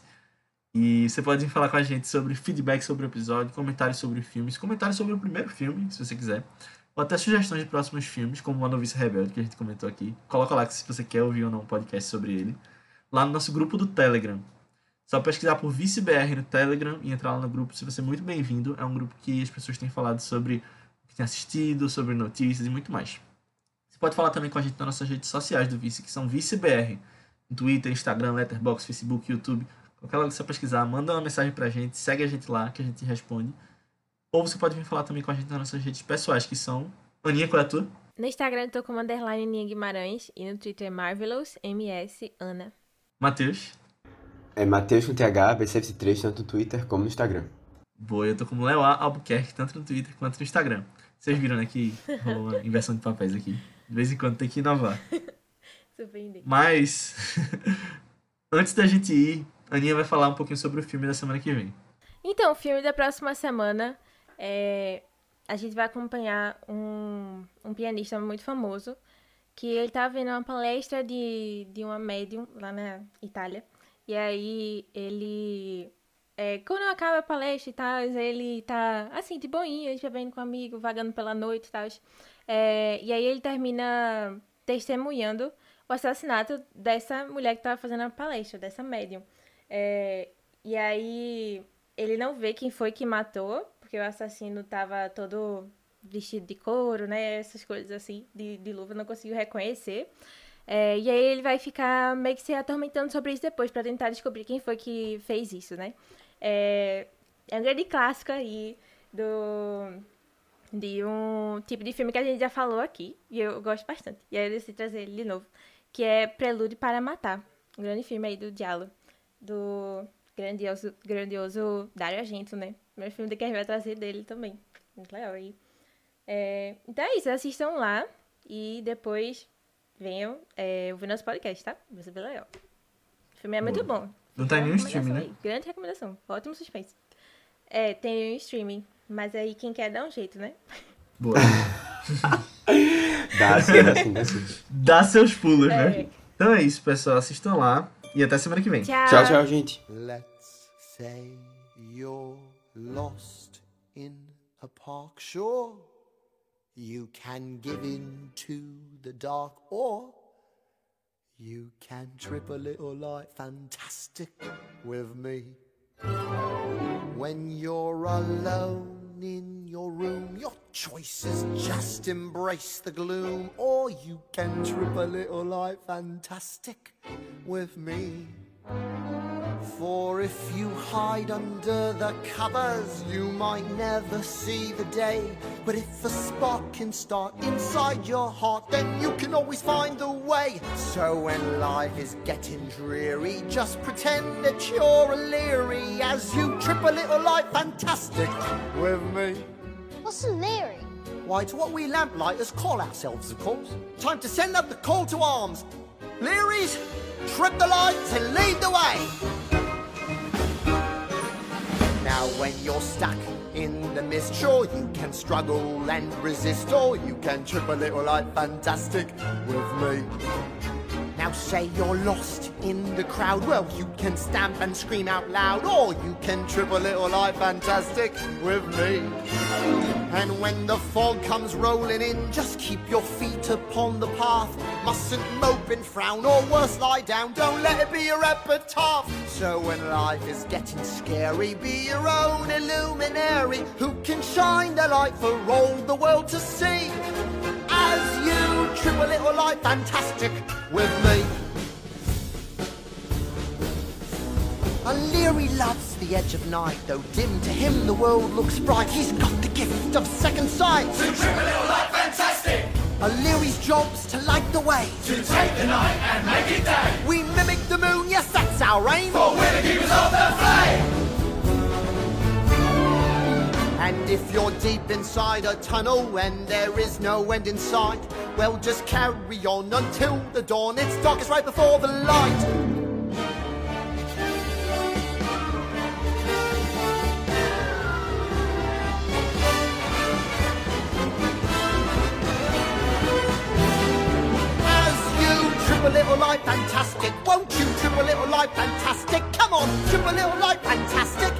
Speaker 1: E você pode falar com a gente sobre feedback sobre o episódio, comentários sobre filmes, comentários sobre o primeiro filme, se você quiser. Ou até sugestões de próximos filmes, como o Novice Rebelde, que a gente comentou aqui. Coloca lá se você quer ouvir ou não um podcast sobre ele. Lá no nosso grupo do Telegram. Só pesquisar por ViceBR no Telegram e entrar lá no grupo. Se você é muito bem-vindo. É um grupo que as pessoas têm falado sobre que tem assistido, sobre notícias e muito mais. Você pode falar também com a gente nas nossas redes sociais do Vice, que são ViceBR. Twitter, Instagram, Letterboxd, Facebook, YouTube. Qualquer lugar que você pesquisar, manda uma mensagem pra gente, segue a gente lá que a gente responde. Ou você pode vir falar também com a gente nas nossas redes pessoais, que são. Aninha, qual é a tua?
Speaker 3: No Instagram eu tô como underline Aninha Guimarães e no Twitter é Marvelous MS Ana.
Speaker 1: Matheus.
Speaker 2: É Matheus com TH, BCF3, tanto no Twitter como no Instagram.
Speaker 1: Boa, eu tô como Leo A. Albuquerque, tanto no Twitter quanto no Instagram. Vocês viram, né, que rolou uma inversão de papéis aqui. De vez em quando tem que inovar.
Speaker 3: Surpreendente.
Speaker 1: Mas, antes da gente ir, a Aninha vai falar um pouquinho sobre o filme da semana que vem.
Speaker 3: Então, o filme da próxima semana é. A gente vai acompanhar um, um pianista muito famoso que ele tá vendo uma palestra de, de uma médium lá na Itália. E aí ele. É, quando acaba a palestra e tal, ele tá assim, de boinha, bebendo com um amigo, vagando pela noite e tal. É, e aí ele termina testemunhando o assassinato dessa mulher que tava fazendo a palestra, dessa médium. É, e aí ele não vê quem foi que matou, porque o assassino tava todo vestido de couro, né? Essas coisas assim, de, de luva, não conseguiu reconhecer. É, e aí ele vai ficar meio que se atormentando sobre isso depois, para tentar descobrir quem foi que fez isso, né? É, é um grande clássico aí do, de um tipo de filme que a gente já falou aqui, e eu gosto bastante. E aí eu decidi trazer ele de novo, que é Prelude para Matar. Um grande filme aí do Diallo, do grandioso, grandioso Dario Argento, né? Primeiro filme que a gente vai trazer dele também. Muito legal aí. É, então é isso, assistam lá e depois venham é, ouvir nosso podcast, tá? Vai ser bem legal. O filme é muito bom.
Speaker 1: Não tá em nenhum streaming, né?
Speaker 3: aí, Grande recomendação. Ótimo suspense. É, tem um streaming. Mas aí quem quer dá um jeito, né?
Speaker 1: Boa.
Speaker 2: Dá sim, dá sim, dá sim.
Speaker 1: Dá seus pulos, né?
Speaker 3: É.
Speaker 1: Então é isso, pessoal. Assistam lá. E até semana que vem.
Speaker 3: Tchau.
Speaker 2: Tchau, tchau, gente.
Speaker 5: Let's say you're lost in a park, sure. You can give in to the dark, or you can trip a little like fantastic with me. When you're alone in your room, your choice is just embrace the gloom, or you can trip a little like fantastic with me. For if you hide under the covers, you might never see the day. But if a spark can start inside your heart, then you can always find the way. So when life is getting dreary, just pretend that you're a leery as you trip a little light fantastic with me.
Speaker 6: What's?
Speaker 5: Why, it's what we lamplighters call ourselves, of course. Time to send up the call to arms. Learys, trip the lights and lead the way. Now, when you're stuck in the mist, sure you can struggle and resist, or you can trip a little like fantastic with me. Now, say you're lost in the crowd. Well, you can stamp and scream out loud, or you can trip a little like fantastic with me. And when the fog comes rolling in, just keep your feet upon the path. Mustn't mope and frown, or worse, lie down. Don't let it be your epitaph. So when life is getting scary, be your own illuminary who can shine the light for all the world to see. As you trip a little like fantastic with me. O'Leary loves the edge of night, though dim to him the world looks bright. He's got the gift of second sight.
Speaker 6: To trip a little like fantastic.
Speaker 5: O'Leary's job's to light the way.
Speaker 6: To take the night and make it day.
Speaker 5: We mimic the moon, yes, that's our aim.
Speaker 6: For we're the keepers of the flame.
Speaker 5: And if you're deep inside a tunnel and there is no end in sight, well, just carry on until the dawn. It's darkest right before the light. Trip a little like fantastic, won't you trip a little like fantastic? Come on, trip a little like fantastic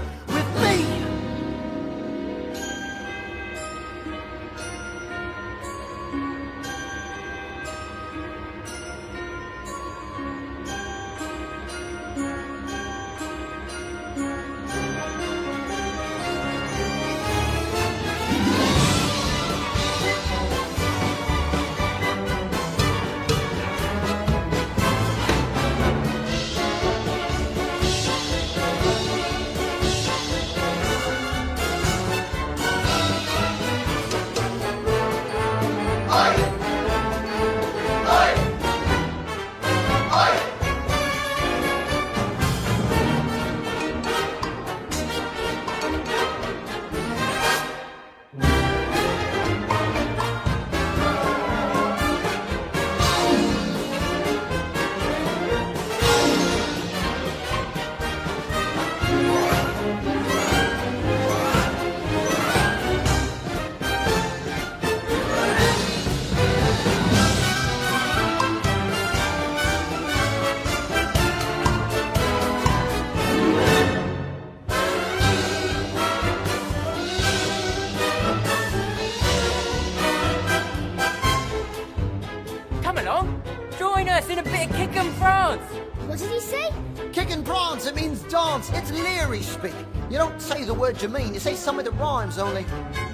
Speaker 7: say
Speaker 5: you mean, you say something that rhymes only.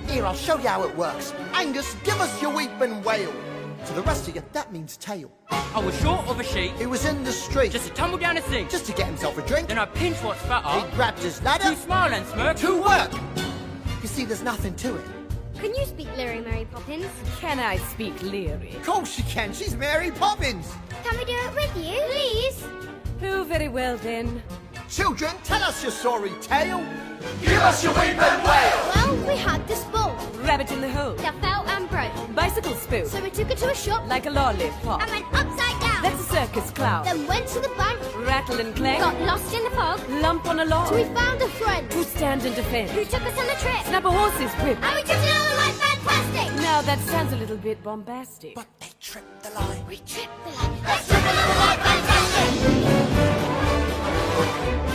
Speaker 5: Here, I'll show you how it works. Angus, give us your weeping wail. To the rest of you, that means tail.
Speaker 8: I was short of a sheep.
Speaker 5: He was in the street
Speaker 8: just to tumble down a sink.
Speaker 5: just to get himself a drink.
Speaker 8: Then I pinched what's fatter,
Speaker 5: He grabbed his
Speaker 8: to
Speaker 5: ladder
Speaker 8: smile and smirk.
Speaker 5: to work. You see, there's nothing to it.
Speaker 7: Can you speak Leary Mary Poppins?
Speaker 8: Can I speak Leary?
Speaker 5: Of course she can. She's Mary Poppins.
Speaker 7: Can we do it with you? Please.
Speaker 8: Oh, very well then.
Speaker 5: Children, tell us your sorry tale.
Speaker 6: Give us your weep and wail.
Speaker 7: Well, we had this ball
Speaker 8: Rabbit in the hole.
Speaker 7: that fell and broke.
Speaker 8: Bicycle spoon.
Speaker 7: So we took it to a shop
Speaker 8: Like a lollipop.
Speaker 7: and went upside down.
Speaker 8: That's a circus clown.
Speaker 7: Then went to the bank,
Speaker 8: Rattle and clank.
Speaker 7: got lost in the fog.
Speaker 8: Lump on a log.
Speaker 7: So we found a friend
Speaker 8: To stand and defend.
Speaker 7: who took us on a trip.
Speaker 8: Snap a horse's whip.
Speaker 7: And we took it all like fantastic.
Speaker 8: Now that sounds a little bit bombastic.
Speaker 5: But they tripped the line.
Speaker 7: We tripped the line. Let's trip a little like fantastic.
Speaker 5: Thank you.